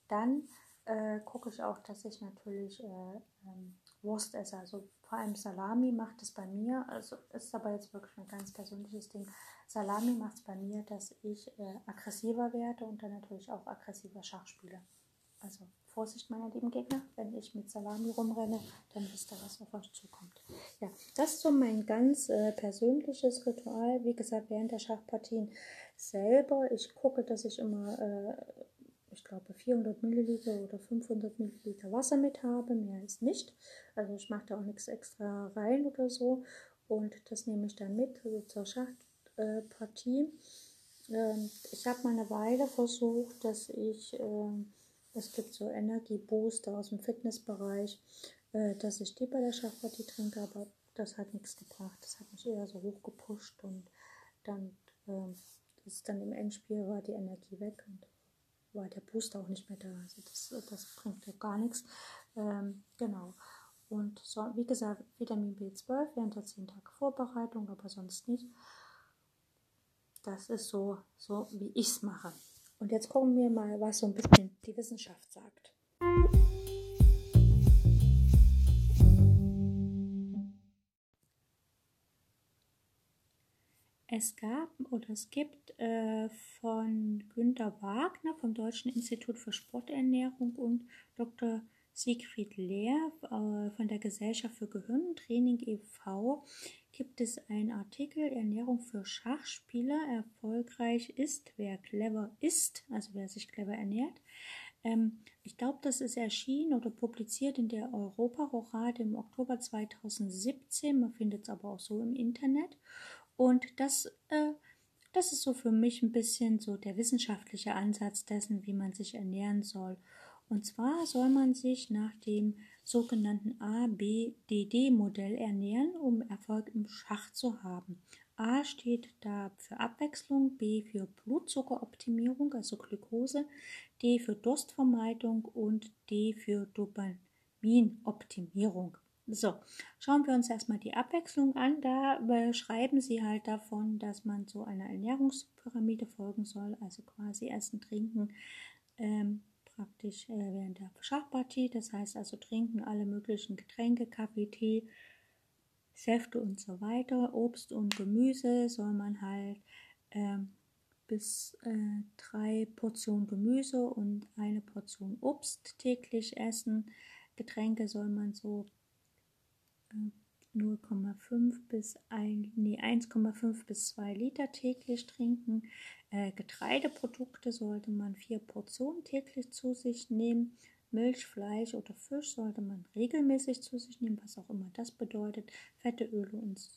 S1: dann äh, gucke ich auch, dass ich natürlich äh, ähm, Wurst esse. Also vor allem Salami macht es bei mir, also ist aber jetzt wirklich ein ganz persönliches Ding. Salami macht es bei mir, dass ich äh, aggressiver werde und dann natürlich auch aggressiver Schach spiele. Also Vorsicht, meine lieben Gegner, wenn ich mit Salami rumrenne, dann wisst ihr, was auf euch zukommt. Ja, das ist so mein ganz äh, persönliches Ritual. Wie gesagt, während der Schachpartien selber. Ich gucke, dass ich immer äh, ich glaube, 400 Milliliter oder 500 Milliliter Wasser mit habe, mehr ist nicht. Also ich mache da auch nichts extra rein oder so. Und das nehme ich dann mit also zur Schachtpartie. Ähm, ich habe mal eine Weile versucht, dass ich, äh, es gibt so Energiebooster aus dem Fitnessbereich, äh, dass ich die bei der Schachpartie trinke, aber das hat nichts gebracht. Das hat mich eher so hochgepusht und dann äh, ist dann im Endspiel war die Energie weg und war der Booster auch nicht mehr da. Also das, das bringt ja gar nichts. Ähm, genau. Und so, wie gesagt, Vitamin B12 während der 10 Tage Vorbereitung, aber sonst nicht. Das ist so, so wie ich es mache. Und jetzt gucken wir mal, was so ein bisschen die Wissenschaft sagt. Es gab oder es gibt äh, von Günter Wagner vom Deutschen Institut für Sporternährung und Dr. Siegfried Lehr äh, von der Gesellschaft für Gehirntraining e.V. gibt es einen Artikel Ernährung für Schachspieler. Erfolgreich ist, wer clever ist, also wer sich clever ernährt. Ähm, ich glaube, das ist erschienen oder publiziert in der Europarochade im Oktober 2017. Man findet es aber auch so im Internet. Und das, äh, das ist so für mich ein bisschen so der wissenschaftliche Ansatz dessen, wie man sich ernähren soll. Und zwar soll man sich nach dem sogenannten ABDD-Modell ernähren, um Erfolg im Schach zu haben. A steht da für Abwechslung, B für Blutzuckeroptimierung, also Glucose, D für Durstvermeidung und D für Dopaminoptimierung. So, schauen wir uns erstmal die Abwechslung an. Da beschreiben sie halt davon, dass man so einer Ernährungspyramide folgen soll, also quasi Essen, Trinken, ähm, praktisch äh, während der Schachpartie. Das heißt also trinken alle möglichen Getränke, Kaffee, Tee, Säfte und so weiter. Obst und Gemüse soll man halt ähm, bis äh, drei Portionen Gemüse und eine Portion Obst täglich essen. Getränke soll man so 0,5 bis 1, nee, 1,5 bis 2 Liter täglich trinken. Äh, Getreideprodukte sollte man vier Portionen täglich zu sich nehmen. Milch, Fleisch oder Fisch sollte man regelmäßig zu sich nehmen, was auch immer das bedeutet. Fette Öle und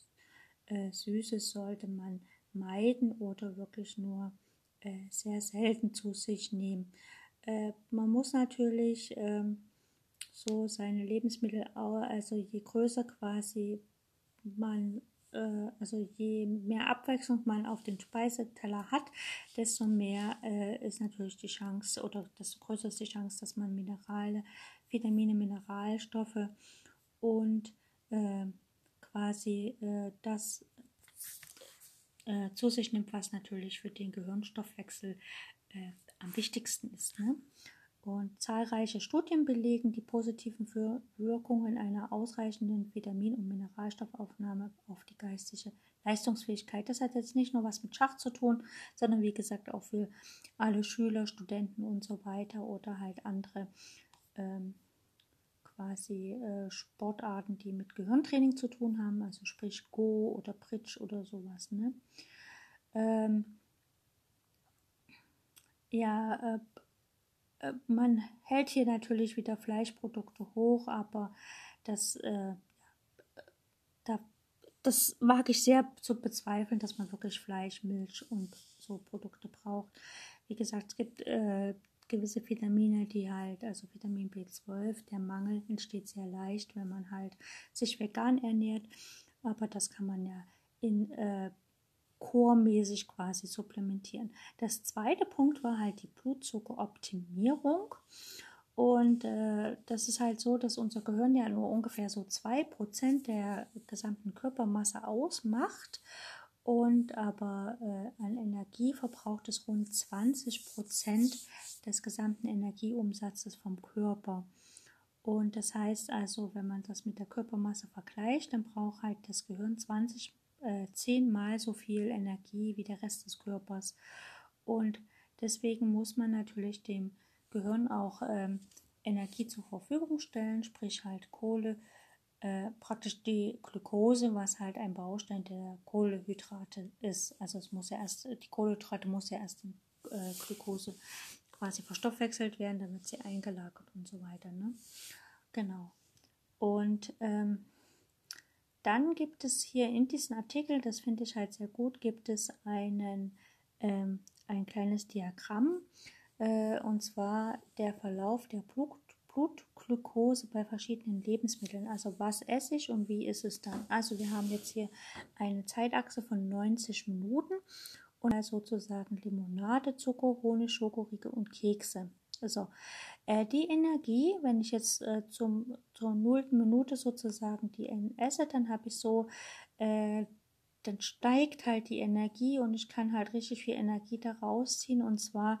S1: äh, Süßes sollte man meiden oder wirklich nur äh, sehr selten zu sich nehmen. Äh, man muss natürlich ähm, so seine Lebensmittel, also je größer quasi man, äh, also je mehr Abwechslung man auf den Speiseteller hat, desto mehr äh, ist natürlich die Chance oder desto größer ist die Chance, dass man Minerale, Vitamine, Mineralstoffe und äh, quasi äh, das äh, zu sich nimmt, was natürlich für den Gehirnstoffwechsel äh, am wichtigsten ist. Ne? Und zahlreiche Studien belegen die positiven Wirkungen einer ausreichenden Vitamin- und Mineralstoffaufnahme auf die geistige Leistungsfähigkeit. Das hat jetzt nicht nur was mit Schach zu tun, sondern wie gesagt auch für alle Schüler, Studenten und so weiter oder halt andere ähm, quasi äh, Sportarten, die mit Gehirntraining zu tun haben, also sprich Go oder Bridge oder sowas. Ne? Ähm, ja, äh, man hält hier natürlich wieder Fleischprodukte hoch, aber das, äh, da, das wage ich sehr zu bezweifeln, dass man wirklich Fleisch, Milch und so Produkte braucht. Wie gesagt, es gibt äh, gewisse Vitamine, die halt, also Vitamin B12, der Mangel entsteht sehr leicht, wenn man halt sich vegan ernährt. Aber das kann man ja in äh, chormäßig quasi supplementieren. Das zweite Punkt war halt die Blutzuckeroptimierung. Und äh, das ist halt so, dass unser Gehirn ja nur ungefähr so 2% der gesamten Körpermasse ausmacht und aber äh, an Energie verbraucht es rund 20% des gesamten Energieumsatzes vom Körper. Und das heißt also, wenn man das mit der Körpermasse vergleicht, dann braucht halt das Gehirn 20 äh, zehnmal so viel Energie wie der Rest des Körpers. Und deswegen muss man natürlich dem Gehirn auch ähm, Energie zur Verfügung stellen, sprich halt Kohle, äh, praktisch die Glucose, was halt ein Baustein der Kohlehydrate ist. Also es muss ja erst, die Kohlehydrate muss ja erst in äh, Glucose quasi verstoffwechselt werden, wird sie eingelagert und so weiter. Ne? Genau. Und ähm, dann gibt es hier in diesem Artikel, das finde ich halt sehr gut, gibt es einen, ähm, ein kleines Diagramm, äh, und zwar der Verlauf der Blut, Blutglucose bei verschiedenen Lebensmitteln. Also was esse ich und wie ist es dann? Also wir haben jetzt hier eine Zeitachse von 90 Minuten und sozusagen Limonade, Zucker, Honig, Schokoriegel und Kekse. Also äh, die Energie, wenn ich jetzt äh, zum, zur nullten Minute sozusagen die esse, dann habe ich so, äh, dann steigt halt die Energie und ich kann halt richtig viel Energie da rausziehen und zwar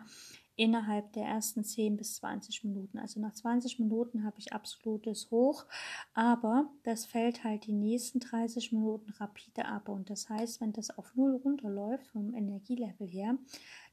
S1: innerhalb der ersten 10 bis 20 Minuten. Also nach 20 Minuten habe ich absolutes Hoch, aber das fällt halt die nächsten 30 Minuten rapide ab. Und das heißt, wenn das auf Null runterläuft vom Energielevel her,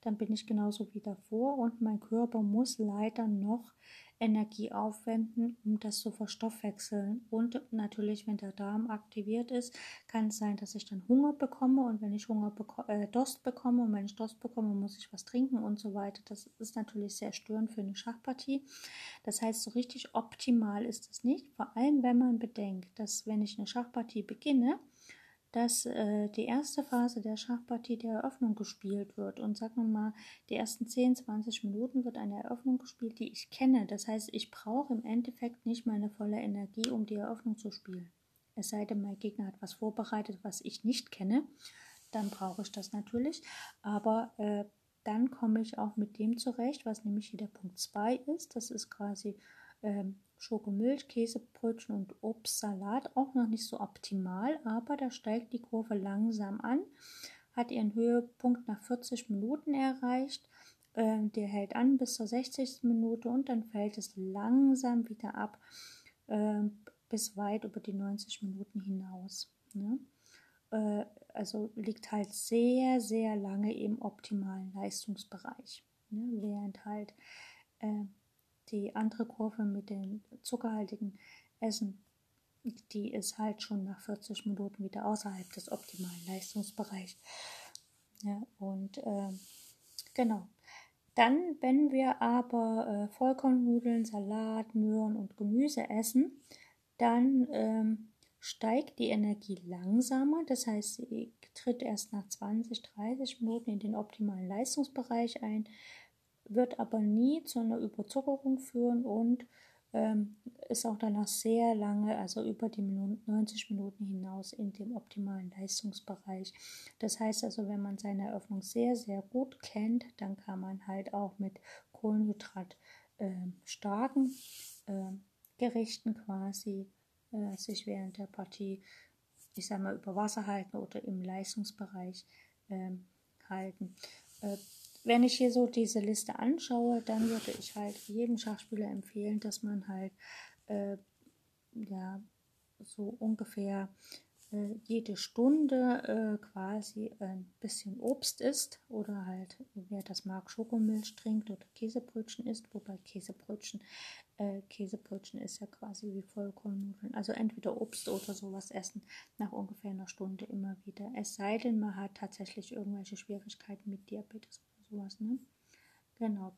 S1: dann bin ich genauso wie davor und mein Körper muss leider noch Energie aufwenden, um das zu verstoffwechseln. Und natürlich, wenn der Darm aktiviert ist, kann es sein, dass ich dann Hunger bekomme. Und wenn ich Hunger beko äh, Durst bekomme und wenn ich Durst bekomme, muss ich was trinken und so weiter. Das ist natürlich sehr störend für eine Schachpartie. Das heißt, so richtig optimal ist es nicht. Vor allem, wenn man bedenkt, dass wenn ich eine Schachpartie beginne, dass äh, die erste Phase der Schachpartie die Eröffnung gespielt wird. Und sagen wir mal, die ersten 10, 20 Minuten wird eine Eröffnung gespielt, die ich kenne. Das heißt, ich brauche im Endeffekt nicht meine volle Energie, um die Eröffnung zu spielen. Es sei denn, mein Gegner hat was vorbereitet, was ich nicht kenne, dann brauche ich das natürlich. Aber äh, dann komme ich auch mit dem zurecht, was nämlich hier der Punkt 2 ist. Das ist quasi ähm, Schokomilch, Käsebrötchen und Obstsalat auch noch nicht so optimal, aber da steigt die Kurve langsam an, hat ihren Höhepunkt nach 40 Minuten erreicht. Äh, der hält an bis zur 60. Minute und dann fällt es langsam wieder ab äh, bis weit über die 90 Minuten hinaus. Ne? Äh, also liegt halt sehr, sehr lange im optimalen Leistungsbereich. Ne? Während halt äh, die andere Kurve mit dem zuckerhaltigen Essen, die ist halt schon nach 40 Minuten wieder außerhalb des optimalen Leistungsbereichs. Ja, und äh, genau. Dann, wenn wir aber äh, Vollkornnudeln, Salat, Möhren und Gemüse essen, dann ähm, steigt die Energie langsamer. Das heißt, sie tritt erst nach 20, 30 Minuten in den optimalen Leistungsbereich ein wird aber nie zu einer Überzuckerung führen und ähm, ist auch danach sehr lange, also über die 90 Minuten hinaus in dem optimalen Leistungsbereich. Das heißt also, wenn man seine Eröffnung sehr, sehr gut kennt, dann kann man halt auch mit Kohlenhydrat äh, starken äh, Gerichten quasi äh, sich während der Partie, ich sag mal, über Wasser halten oder im Leistungsbereich ähm, halten. Wenn ich hier so diese Liste anschaue, dann würde ich halt jedem Schachspieler empfehlen, dass man halt äh, ja so ungefähr äh, jede Stunde äh, quasi ein bisschen Obst isst oder halt, wer das mag, Schokomilch trinkt oder Käsebrötchen isst, wobei Käsebrötchen, äh, Käsebrötchen ist ja quasi wie Vollkornnudeln. Also entweder Obst oder sowas essen nach ungefähr einer Stunde immer wieder. Es sei denn, man hat tatsächlich irgendwelche Schwierigkeiten mit Diabetes sowas, ne? Genau.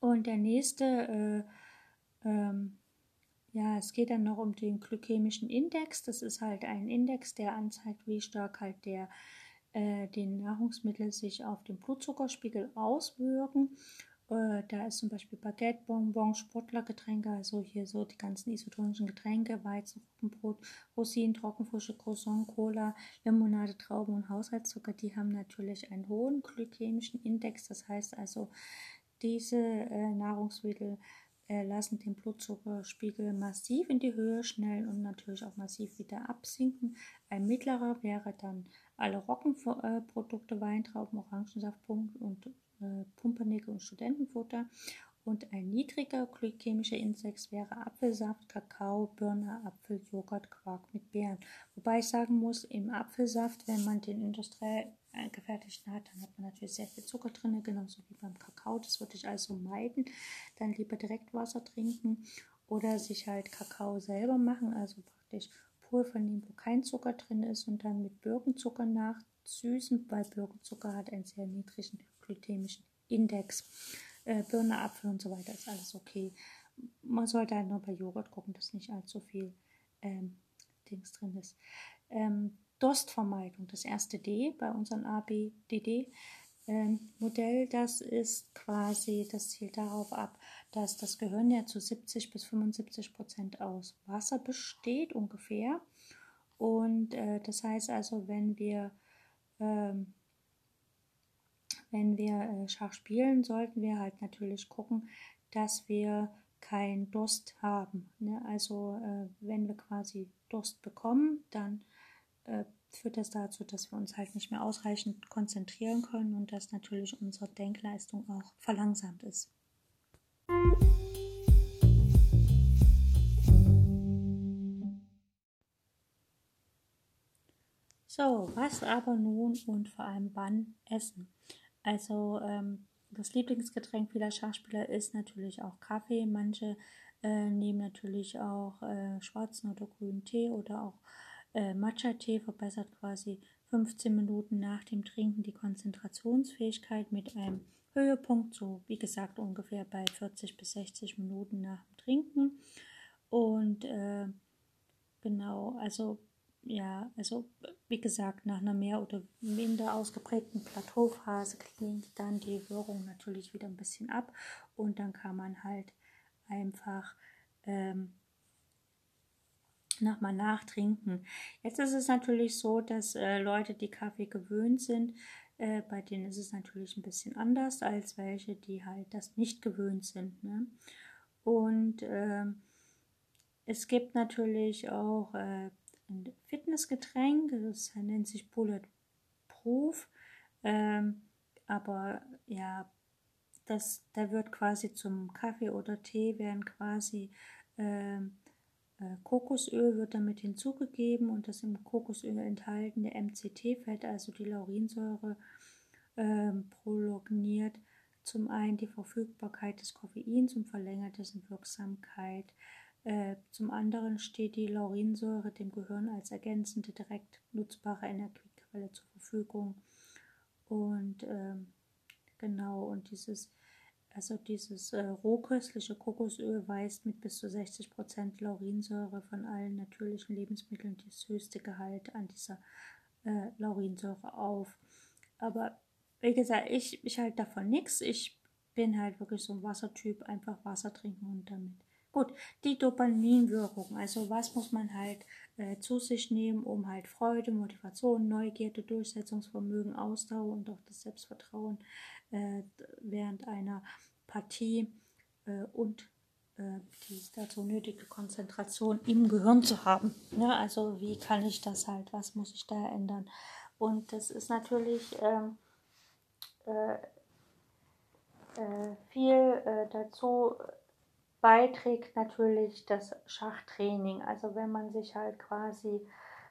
S1: Und der nächste, äh, ähm, ja, es geht dann noch um den glykämischen Index. Das ist halt ein Index, der anzeigt, wie stark halt der, äh, die Nahrungsmittel sich auf den Blutzuckerspiegel auswirken. Äh, da ist zum Beispiel Baguette, Bonbon, Sportlergetränke, also hier so die ganzen isotonischen Getränke, Weizen, Rosinen, Trockenfrische, Croissant, Cola, Limonade, Trauben und Haushaltszucker, die haben natürlich einen hohen glykämischen Index. Das heißt also, diese äh, Nahrungsmittel äh, lassen den Blutzuckerspiegel massiv in die Höhe schnellen und natürlich auch massiv wieder absinken. Ein mittlerer wäre dann alle Roggenprodukte, Weintrauben, Orangensaft und äh, Pumpernickel und Studentenfutter. Und ein niedriger glykämischer Index wäre Apfelsaft, Kakao, Birne, Apfel, Joghurt, Quark mit Beeren. Wobei ich sagen muss, im Apfelsaft, wenn man den industriell gefertigten hat, dann hat man natürlich sehr viel Zucker drin, genauso wie beim Kakao. Das würde ich also meiden. Dann lieber direkt Wasser trinken oder sich halt Kakao selber machen, also praktisch Pulver nehmen, wo kein Zucker drin ist und dann mit Birkenzucker nachsüßen, weil Birkenzucker hat einen sehr niedrigen glykämischen Index. Äh, Birne, Apfel und so weiter ist alles okay. Man sollte halt nur bei Joghurt gucken, dass nicht allzu viel ähm, Dings drin ist. Ähm, Durstvermeidung, das erste D bei unserem ABDD. Ähm, Modell, das ist quasi, das zielt darauf ab, dass das Gehirn ja zu 70 bis 75 Prozent aus Wasser besteht, ungefähr. Und äh, das heißt also, wenn wir ähm, wenn wir äh, Schach spielen, sollten wir halt natürlich gucken, dass wir keinen Durst haben. Ne? Also äh, wenn wir quasi Durst bekommen, dann äh, führt das dazu, dass wir uns halt nicht mehr ausreichend konzentrieren können und dass natürlich unsere Denkleistung auch verlangsamt ist. So, was aber nun und vor allem wann essen? Also ähm, das Lieblingsgetränk vieler Schachspieler ist natürlich auch Kaffee. Manche äh, nehmen natürlich auch äh, schwarzen oder grünen Tee oder auch äh, Matcha-Tee verbessert quasi 15 Minuten nach dem Trinken die Konzentrationsfähigkeit mit einem Höhepunkt, so wie gesagt ungefähr bei 40 bis 60 Minuten nach dem Trinken. Und äh, genau, also ja, also wie gesagt, nach einer mehr oder minder ausgeprägten Plateauphase klingt dann die Wirkung natürlich wieder ein bisschen ab und dann kann man halt einfach ähm, nochmal nachtrinken. Jetzt ist es natürlich so, dass äh, Leute, die Kaffee gewöhnt sind, äh, bei denen ist es natürlich ein bisschen anders als welche, die halt das nicht gewöhnt sind. Ne? Und äh, es gibt natürlich auch äh, ein Fitnessgetränk, das nennt sich Bulletproof. Ähm, aber ja, das, da wird quasi zum Kaffee oder Tee werden quasi ähm, äh, Kokosöl wird damit hinzugegeben und das im Kokosöl enthaltene MCT-Fett, also die Laurinsäure, ähm, prolongiert zum einen die Verfügbarkeit des Koffeins und verlängert dessen Wirksamkeit. Äh, zum anderen steht die Laurinsäure dem Gehirn als ergänzende, direkt nutzbare Energiequelle zur Verfügung. Und ähm, genau, und dieses, also dieses äh, rohköstliche Kokosöl weist mit bis zu 60% Laurinsäure von allen natürlichen Lebensmitteln das höchste Gehalt an dieser äh, Laurinsäure auf. Aber wie gesagt, ich, ich halte davon nichts. Ich bin halt wirklich so ein Wassertyp, einfach Wasser trinken und damit Gut, die Dopaminwirkung, also was muss man halt äh, zu sich nehmen, um halt Freude, Motivation, Neugierde, Durchsetzungsvermögen, Ausdauer und auch das Selbstvertrauen äh, während einer Partie äh, und äh, die dazu nötige Konzentration im Gehirn zu haben. Ja, also wie kann ich das halt, was muss ich da ändern? Und das ist natürlich ähm, äh, äh, viel dazu beiträgt natürlich das Schachtraining. Also wenn man sich halt quasi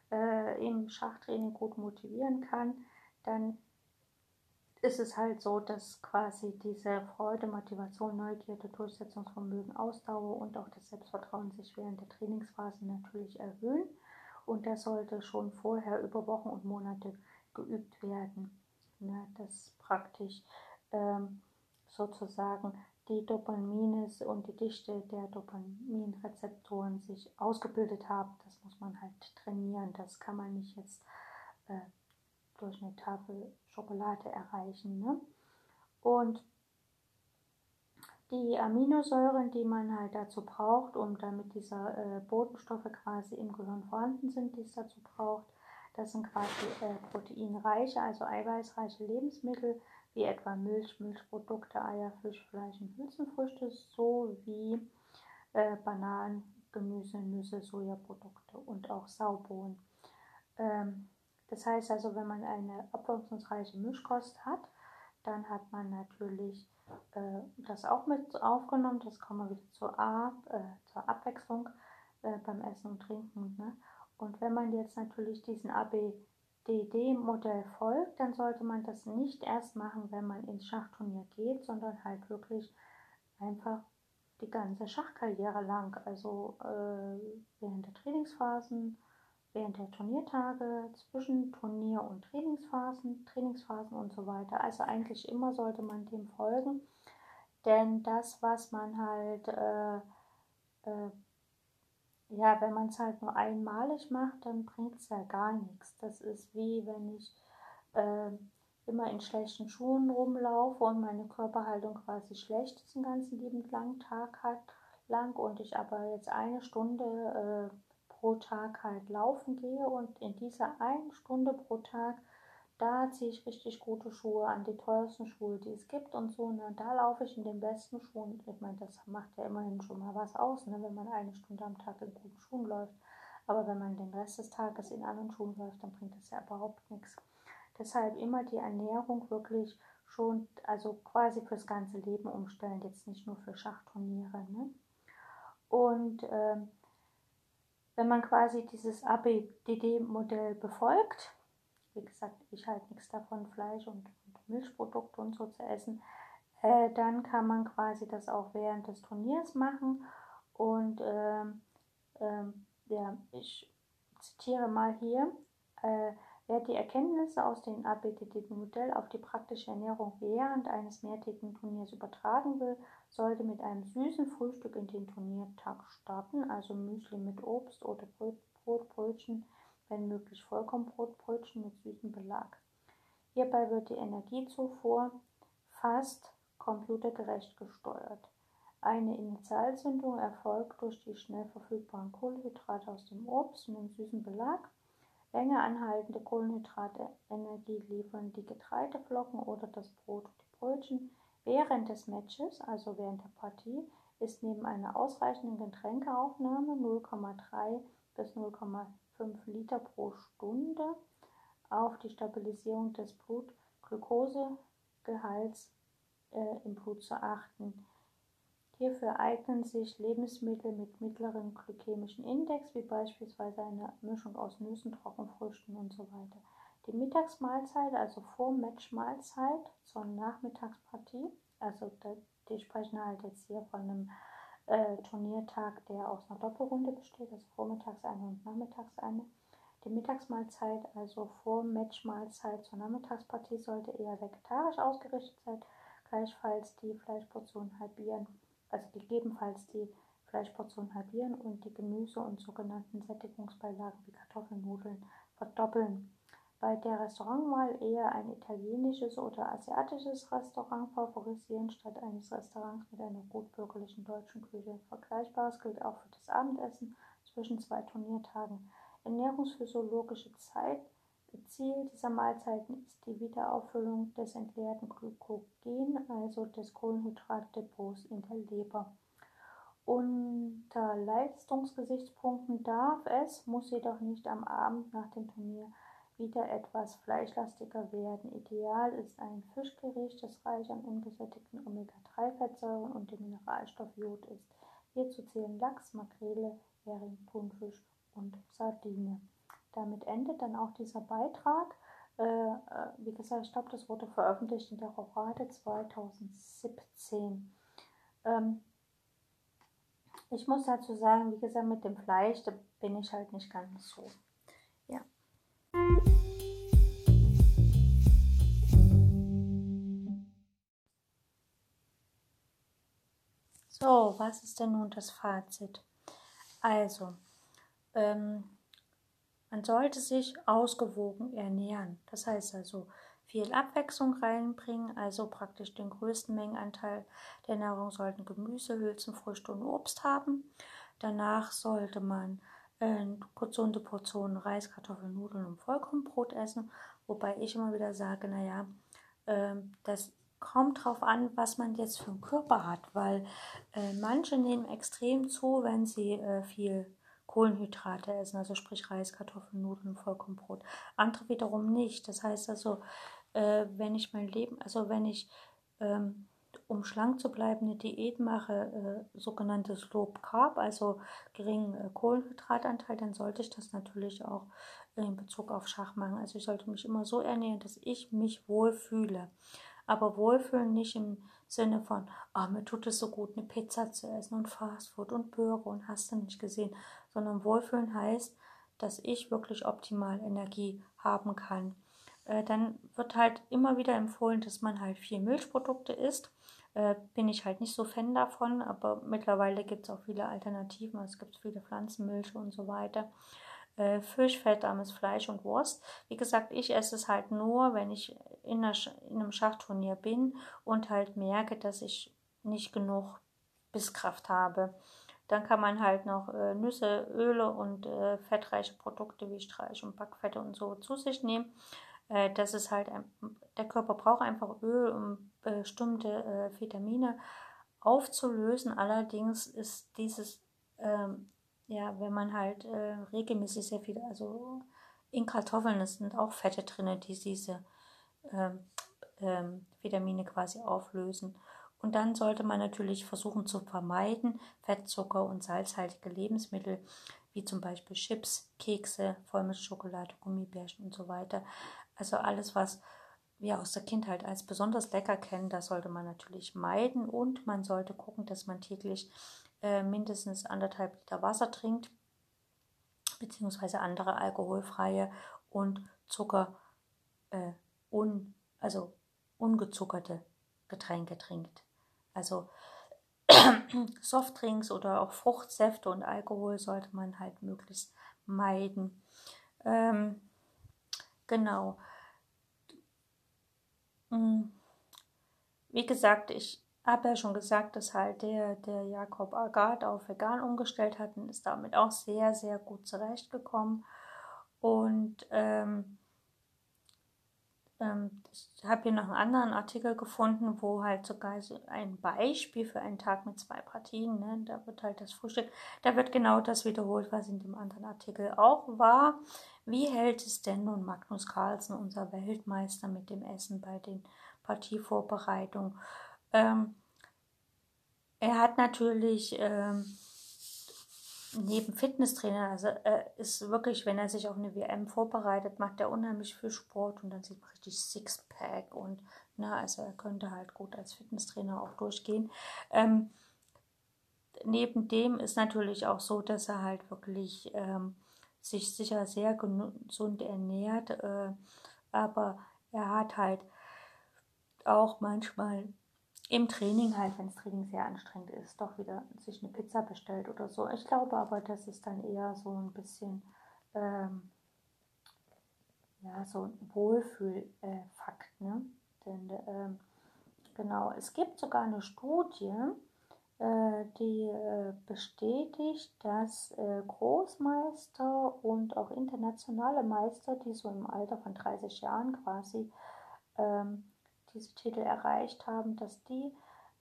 S1: äh, im Schachtraining gut motivieren kann, dann ist es halt so, dass quasi diese Freude, Motivation, Neugierde, Durchsetzungsvermögen, Ausdauer und auch das Selbstvertrauen sich während der Trainingsphase natürlich erhöhen. Und das sollte schon vorher über Wochen und Monate geübt werden. Ne, das praktisch ähm, sozusagen die Dopamines und die Dichte der Dopaminrezeptoren sich ausgebildet haben. Das muss man halt trainieren. Das kann man nicht jetzt äh, durch eine Tafel Schokolade erreichen. Ne? Und die Aminosäuren, die man halt dazu braucht, um damit diese äh, Botenstoffe quasi im Gehirn vorhanden sind, die es dazu braucht, das sind quasi äh, proteinreiche, also eiweißreiche Lebensmittel, wie etwa Milch, Milchprodukte, Eier, Fisch, Fleisch und Hülsenfrüchte sowie äh, Bananen, Gemüse, Nüsse, Sojaprodukte und auch Saubohnen. Ähm, das heißt also, wenn man eine abwechslungsreiche Mischkost hat, dann hat man natürlich äh, das auch mit aufgenommen. Das kommen wir wieder zur, A, äh, zur Abwechslung äh, beim Essen und Trinken. Ne? Und wenn man jetzt natürlich diesen ABDD-Modell folgt, dann sollte man das nicht erst machen, wenn man ins Schachturnier geht, sondern halt wirklich einfach die ganze Schachkarriere lang, also äh, während der Trainingsphasen, während der Turniertage, zwischen Turnier- und Trainingsphasen, Trainingsphasen und so weiter. Also eigentlich immer sollte man dem folgen, denn das, was man halt, äh, äh, ja, wenn man es halt nur einmalig macht, dann bringt es ja gar nichts. Das ist wie wenn ich äh, immer in schlechten Schuhen rumlaufe und meine Körperhaltung quasi schlecht ist den ganzen lieben langen Tag hat lang und ich aber jetzt eine Stunde äh, pro Tag halt laufen gehe und in dieser einen Stunde pro Tag, da ziehe ich richtig gute Schuhe an, die teuersten Schuhe, die es gibt und so. Ne? Da laufe ich in den besten Schuhen. Ich meine, das macht ja immerhin schon mal was aus, ne? wenn man eine Stunde am Tag in guten Schuhen läuft. Aber wenn man den Rest des Tages in anderen Schuhen läuft, dann bringt das ja überhaupt nichts. Deshalb immer die Ernährung wirklich schon, also quasi fürs ganze Leben umstellen, jetzt nicht nur für Schachturniere. Ne? Und ähm, wenn man quasi dieses ABDD-Modell befolgt, wie gesagt, ich halte nichts davon, Fleisch und, und, Milchprodukte und so zu essen, äh, dann kann man quasi das auch während des Turniers machen. Und ähm, ähm, ja, ich zitiere mal hier, äh, Wer die Erkenntnisse aus dem abbildeten Modell auf die praktische Ernährung während eines mehrtägigen Turniers übertragen will, sollte mit einem süßen Frühstück in den Turniertag starten, also Müsli mit Obst oder Brotbrötchen, wenn möglich Vollkornbrotbrötchen mit süßem Belag. Hierbei wird die Energiezufuhr fast computergerecht gesteuert. Eine Initialzündung erfolgt durch die schnell verfügbaren Kohlenhydrate aus dem Obst mit süßem Belag Länger anhaltende Kohlenhydratenergie liefern die Getreideflocken oder das Brot und die Brötchen. Während des Matches, also während der Partie, ist neben einer ausreichenden Getränkeaufnahme 0,3 bis 0,5 Liter pro Stunde auf die Stabilisierung des Blutglukosegehalts äh, im Blut zu achten. Hierfür eignen sich Lebensmittel mit mittlerem glykämischen Index, wie beispielsweise eine Mischung aus Nüssen, Trockenfrüchten und so weiter. Die Mittagsmahlzeit, also Vor-Match-Mahlzeit zur Nachmittagspartie, also die sprechen halt jetzt hier von einem äh, Turniertag, der aus einer Doppelrunde besteht, also vormittags eine und nachmittags eine. Die Mittagsmahlzeit, also Vor-Match-Mahlzeit zur Nachmittagspartie, sollte eher vegetarisch ausgerichtet sein, gleichfalls die Fleischportion halbieren also gegebenenfalls die Fleischportion halbieren und die Gemüse und sogenannten Sättigungsbeilagen wie Kartoffeln, Nudeln verdoppeln. Bei der Restaurantwahl eher ein italienisches oder asiatisches Restaurant favorisieren statt eines Restaurants mit einer gutbürgerlichen deutschen Küche. Vergleichbares gilt auch für das Abendessen zwischen zwei Turniertagen. Ernährungsphysiologische Zeit Ziel dieser Mahlzeiten ist die Wiederauffüllung des entleerten Glykogen, also des Kohlenhydratdepots in der Leber. Unter Leistungsgesichtspunkten darf es, muss jedoch nicht am Abend nach dem Turnier wieder etwas fleischlastiger werden. Ideal ist ein Fischgericht, das reich an ungesättigten Omega-3-Fettsäuren und dem Mineralstoff Jod ist. Hierzu zählen Lachs, Makrele, Hering, Thunfisch und Sardine damit endet dann auch dieser Beitrag. Äh, äh, wie gesagt, ich glaube, das wurde veröffentlicht in der Rorate 2017. Ähm, ich muss dazu sagen, wie gesagt, mit dem Fleisch, da bin ich halt nicht ganz so. So, was ist denn nun das Fazit? Also, ähm, man sollte sich ausgewogen ernähren. Das heißt also viel Abwechslung reinbringen, also praktisch den größten Mengenanteil der Nahrung sollten Gemüse, Hülsen, Früchte und Obst haben. Danach sollte man äh, gesunde Portionen Reis, Kartoffeln, Nudeln und Vollkornbrot essen, wobei ich immer wieder sage, naja, äh, das kommt drauf an, was man jetzt für einen Körper hat, weil äh, manche nehmen extrem zu, wenn sie äh, viel Kohlenhydrate essen, also sprich Reis, Kartoffeln, Nudeln, Vollkornbrot. Andere wiederum nicht. Das heißt also, äh, wenn ich mein Leben, also wenn ich, ähm, um schlank zu bleiben, eine Diät mache, äh, sogenanntes Low Carb, also geringen äh, Kohlenhydratanteil, dann sollte ich das natürlich auch in Bezug auf Schach machen. Also ich sollte mich immer so ernähren, dass ich mich wohlfühle. Aber Wohlfühlen nicht im Sinne von, oh, mir tut es so gut, eine Pizza zu essen und Fastfood und Burger und hast du nicht gesehen, sondern Wohlfühlen heißt, dass ich wirklich optimal Energie haben kann. Äh, dann wird halt immer wieder empfohlen, dass man halt viel Milchprodukte isst. Äh, bin ich halt nicht so Fan davon, aber mittlerweile gibt es auch viele Alternativen. Es gibt viele Pflanzenmilch und so weiter äh, Fisch, fettarmes Fleisch und Wurst. Wie gesagt, ich esse es halt nur, wenn ich in, einer, in einem Schachturnier bin und halt merke, dass ich nicht genug Bisskraft habe. Dann kann man halt noch äh, Nüsse, Öle und äh, fettreiche Produkte wie Streich- und Backfette und so zu sich nehmen. Äh, das ist halt, ein, der Körper braucht einfach Öl, um bestimmte äh, Vitamine aufzulösen. Allerdings ist dieses ähm, ja, wenn man halt äh, regelmäßig sehr viel, also in Kartoffeln sind auch Fette drin, die diese ähm, ähm, Vitamine quasi auflösen. Und dann sollte man natürlich versuchen zu vermeiden, Fettzucker und salzhaltige Lebensmittel, wie zum Beispiel Chips, Kekse, Vollmilchschokolade, Gummibärchen und so weiter. Also alles, was wir aus der Kindheit als besonders lecker kennen, das sollte man natürlich meiden und man sollte gucken, dass man täglich äh, mindestens anderthalb Liter Wasser trinkt, beziehungsweise andere alkoholfreie und Zucker, äh, un, also ungezuckerte Getränke trinkt. Also [CLEARS THROAT] Softdrinks oder auch Fruchtsäfte und Alkohol sollte man halt möglichst meiden. Ähm, genau. Hm. Wie gesagt, ich habe ja schon gesagt, dass halt der, der Jakob Agat auf vegan umgestellt hat und ist damit auch sehr, sehr gut zurechtgekommen. Und ähm, ähm, ich habe hier noch einen anderen Artikel gefunden, wo halt sogar so ein Beispiel für einen Tag mit zwei Partien, ne, da wird halt das Frühstück, da wird genau das wiederholt, was in dem anderen Artikel auch war. Wie hält es denn nun Magnus Carlsen, unser Weltmeister, mit dem Essen bei den Partievorbereitungen? Ähm, er hat natürlich ähm, neben Fitnesstrainer, also er ist wirklich, wenn er sich auf eine WM vorbereitet, macht er unheimlich viel Sport und dann sieht man richtig Sixpack und na, also er könnte halt gut als Fitnesstrainer auch durchgehen. Ähm, neben dem ist natürlich auch so, dass er halt wirklich ähm, sich sicher sehr gesund ernährt, äh, aber er hat halt auch manchmal im Training halt, wenn das Training sehr anstrengend ist, doch wieder sich eine Pizza bestellt oder so. Ich glaube aber, das ist dann eher so ein bisschen ähm, ja, so ein Wohlfühlfakt. ne? Denn ähm, genau, es gibt sogar eine Studie, äh, die äh, bestätigt, dass äh, Großmeister und auch internationale Meister, die so im Alter von 30 Jahren quasi ähm, diese Titel erreicht haben, dass die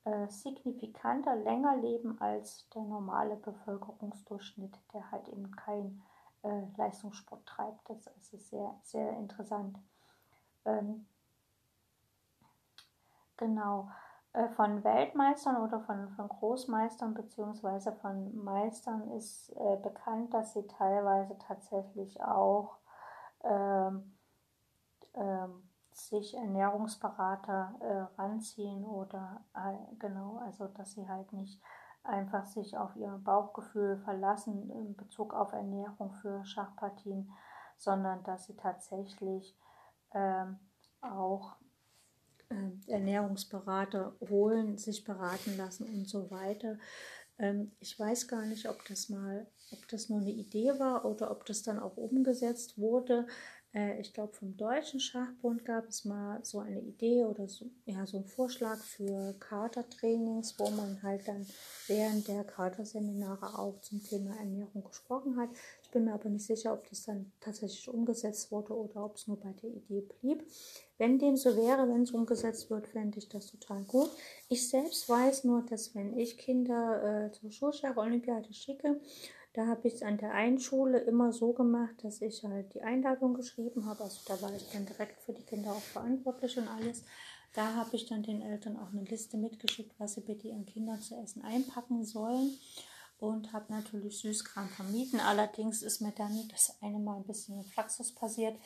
S1: äh, signifikanter länger leben als der normale Bevölkerungsdurchschnitt, der halt eben kein äh, Leistungssport treibt. Das ist sehr, sehr interessant. Ähm, genau. Äh, von Weltmeistern oder von, von Großmeistern bzw. von Meistern ist äh, bekannt, dass sie teilweise tatsächlich auch ähm, ähm, sich Ernährungsberater äh, ranziehen oder äh, genau, also dass sie halt nicht einfach sich auf ihr Bauchgefühl verlassen in Bezug auf Ernährung für Schachpartien, sondern dass sie tatsächlich ähm, auch äh, Ernährungsberater holen, sich beraten lassen und so weiter. Ähm, ich weiß gar nicht, ob das mal, ob das nur eine Idee war oder ob das dann auch umgesetzt wurde. Äh, ich glaube, vom Deutschen Schachbund gab es mal so eine Idee oder so, ja, so einen Vorschlag für Katertrainings, wo man halt dann während der Katerseminare auch zum Thema Ernährung gesprochen hat. Ich bin mir aber nicht sicher, ob das dann tatsächlich umgesetzt wurde oder ob es nur bei der Idee blieb. Wenn dem so wäre, wenn es umgesetzt wird, fände ich das total gut. Ich selbst weiß nur, dass wenn ich Kinder äh, zur Schulschach-Olympiade schicke, da habe ich es an der einen Schule immer so gemacht, dass ich halt die Einladung geschrieben habe. Also da war ich dann direkt für die Kinder auch verantwortlich und alles. Da habe ich dann den Eltern auch eine Liste mitgeschickt, was sie bitte ihren Kindern zu essen einpacken sollen. Und habe natürlich Süßkram vermieden. Allerdings ist mir dann das eine Mal ein bisschen ein Flaxus passiert,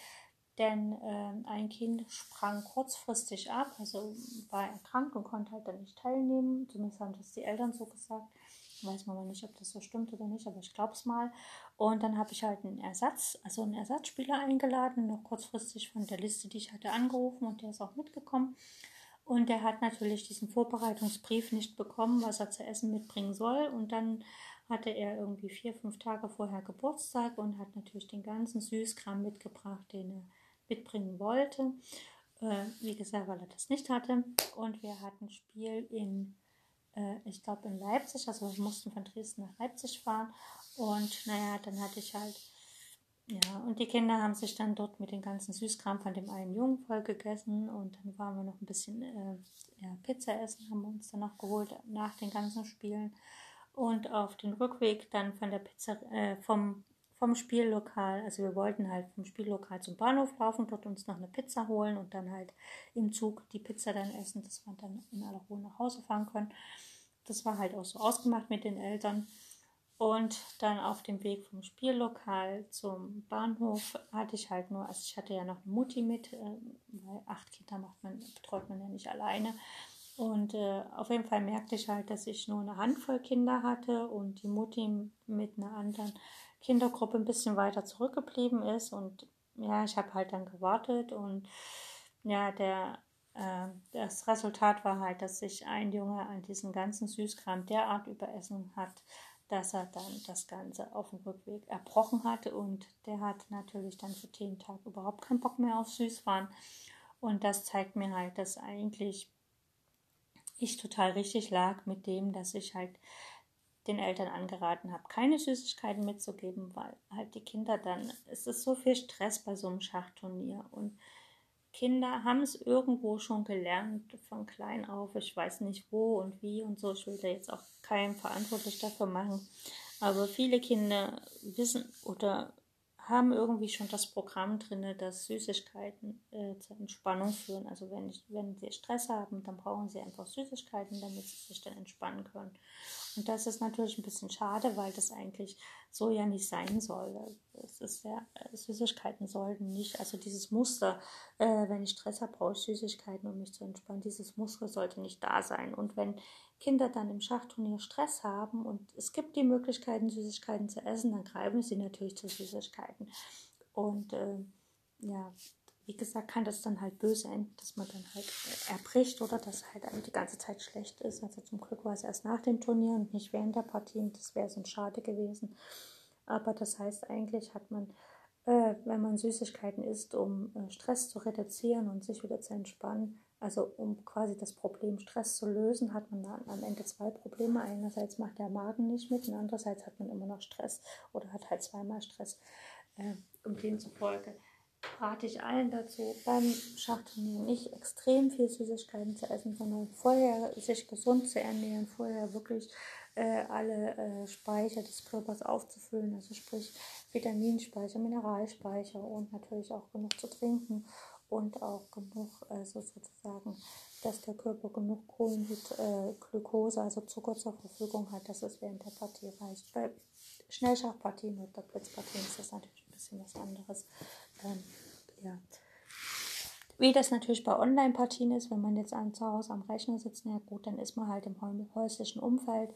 S1: denn äh, ein Kind sprang kurzfristig ab, also war erkrankt und konnte halt dann nicht teilnehmen. Zumindest haben das die Eltern so gesagt. Weiß man mal nicht, ob das so stimmt oder nicht, aber ich glaube es mal. Und dann habe ich halt einen Ersatz, also einen Ersatzspieler eingeladen, noch kurzfristig von der Liste, die ich hatte, angerufen und der ist auch mitgekommen. Und der hat natürlich diesen Vorbereitungsbrief nicht bekommen, was er zu essen mitbringen soll. Und dann hatte er irgendwie vier, fünf Tage vorher Geburtstag und hat natürlich den ganzen Süßkram mitgebracht, den er mitbringen wollte. Äh, wie gesagt, weil er das nicht hatte. Und wir hatten Spiel in äh, ich glaube in Leipzig, also wir mussten von Dresden nach Leipzig fahren und naja, dann hatte ich halt, ja, und die Kinder haben sich dann dort mit dem ganzen Süßkram von dem einen Jungen voll gegessen und dann waren wir noch ein bisschen äh, ja, Pizza essen, haben wir uns dann noch geholt nach den ganzen Spielen und auf den Rückweg dann von der Pizza, äh, vom vom Spiellokal, also wir wollten halt vom Spiellokal zum Bahnhof laufen, dort uns noch eine Pizza holen und dann halt im Zug die Pizza dann essen, dass wir dann in aller Ruhe nach Hause fahren können. Das war halt auch so ausgemacht mit den Eltern. Und dann auf dem Weg vom Spiellokal zum Bahnhof hatte ich halt nur, also ich hatte ja noch eine Mutti mit, äh, weil acht Kinder macht man, betreut man ja nicht alleine. Und äh, auf jeden Fall merkte ich halt, dass ich nur eine Handvoll Kinder hatte und die Mutti mit einer anderen Kindergruppe ein bisschen weiter zurückgeblieben ist. Und ja, ich habe halt dann gewartet und ja, der, äh, das Resultat war halt, dass sich ein Junge an diesem ganzen Süßkram derart überessen hat, dass er dann das Ganze auf dem Rückweg erbrochen hatte und der hat natürlich dann für den Tag überhaupt keinen Bock mehr auf Süßwaren. Und das zeigt mir halt, dass eigentlich ich total richtig lag mit dem, dass ich halt den Eltern angeraten habe, keine Süßigkeiten mitzugeben, weil halt die Kinder dann, es ist so viel Stress bei so einem Schachturnier und Kinder haben es irgendwo schon gelernt von klein auf. Ich weiß nicht wo und wie und so. Ich will da jetzt auch keinen verantwortlich dafür machen. Aber viele Kinder wissen oder haben irgendwie schon das Programm drin, dass Süßigkeiten äh, zur Entspannung führen. Also wenn, ich, wenn sie Stress haben, dann brauchen sie einfach Süßigkeiten, damit sie sich dann entspannen können. Und das ist natürlich ein bisschen schade, weil das eigentlich so ja nicht sein soll. Es ist ja, Süßigkeiten sollten nicht, also dieses Muster, äh, wenn ich Stress habe, brauche ich Süßigkeiten, um mich zu entspannen. Dieses Muster sollte nicht da sein. Und wenn Kinder dann im Schachturnier Stress haben und es gibt die Möglichkeiten, Süßigkeiten zu essen, dann greifen sie natürlich zu Süßigkeiten. Und äh, ja, wie gesagt, kann das dann halt böse enden, dass man dann halt erbricht oder dass halt einem die ganze Zeit schlecht ist. Also zum Glück war es erst nach dem Turnier und nicht während der Partie. Das wäre so ein Schade gewesen. Aber das heißt, eigentlich hat man, äh, wenn man Süßigkeiten isst, um äh, Stress zu reduzieren und sich wieder zu entspannen, also um quasi das Problem Stress zu lösen, hat man dann am Ende zwei Probleme. Einerseits macht der Magen nicht mit und andererseits hat man immer noch Stress oder hat halt zweimal Stress. Äh, um demzufolge rate ich allen dazu, beim Schachturnier nicht extrem viel Süßigkeiten zu essen, sondern vorher sich gesund zu ernähren, vorher wirklich äh, alle äh, Speicher des Körpers aufzufüllen, also sprich Vitaminspeicher, Mineralspeicher und natürlich auch genug zu trinken und auch genug, also sozusagen, dass der Körper genug Kohlenhydroglucose, äh, also Zucker zur Verfügung hat, dass es während der Partie reicht. Bei Schnellschachpartien oder Blitzpartien ist das natürlich ein bisschen was anderes. Ähm, ja. Wie das natürlich bei Online-Partien ist, wenn man jetzt zu Hause am Rechner sitzt, ja gut, dann ist man halt im häuslichen Umfeld.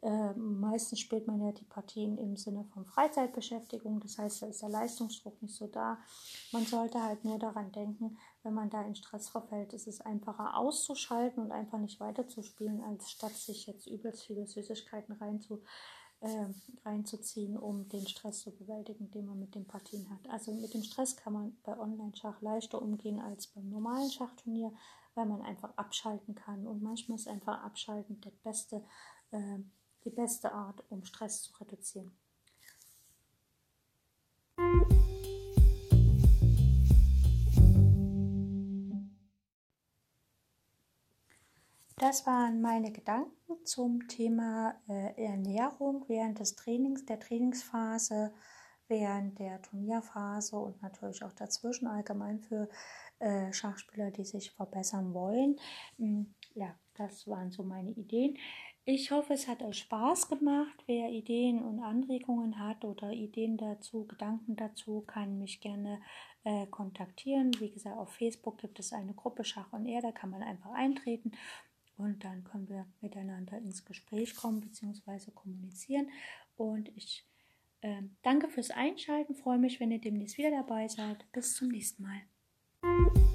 S1: Äh, meistens spielt man ja die Partien im Sinne von Freizeitbeschäftigung, das heißt, da ist der Leistungsdruck nicht so da. Man sollte halt nur daran denken, wenn man da in Stress verfällt, ist es einfacher auszuschalten und einfach nicht weiterzuspielen, als statt sich jetzt übelst viele Süßigkeiten reinzu äh, reinzuziehen, um den Stress zu bewältigen, den man mit den Partien hat. Also mit dem Stress kann man bei Online-Schach leichter umgehen als beim normalen Schachturnier, weil man einfach abschalten kann. Und manchmal ist einfach Abschalten der beste, äh, die beste Art, um Stress zu reduzieren. Das waren meine Gedanken zum Thema äh, Ernährung während des Trainings, der Trainingsphase, während der Turnierphase und natürlich auch dazwischen allgemein für äh, Schachspieler, die sich verbessern wollen. Hm, ja, das waren so meine Ideen. Ich hoffe, es hat euch Spaß gemacht. Wer Ideen und Anregungen hat oder Ideen dazu, Gedanken dazu, kann mich gerne äh, kontaktieren. Wie gesagt, auf Facebook gibt es eine Gruppe Schach und Er, da kann man einfach eintreten und dann können wir miteinander ins Gespräch kommen bzw. kommunizieren. Und ich äh, danke fürs Einschalten, freue mich, wenn ihr demnächst wieder dabei seid. Bis zum nächsten Mal.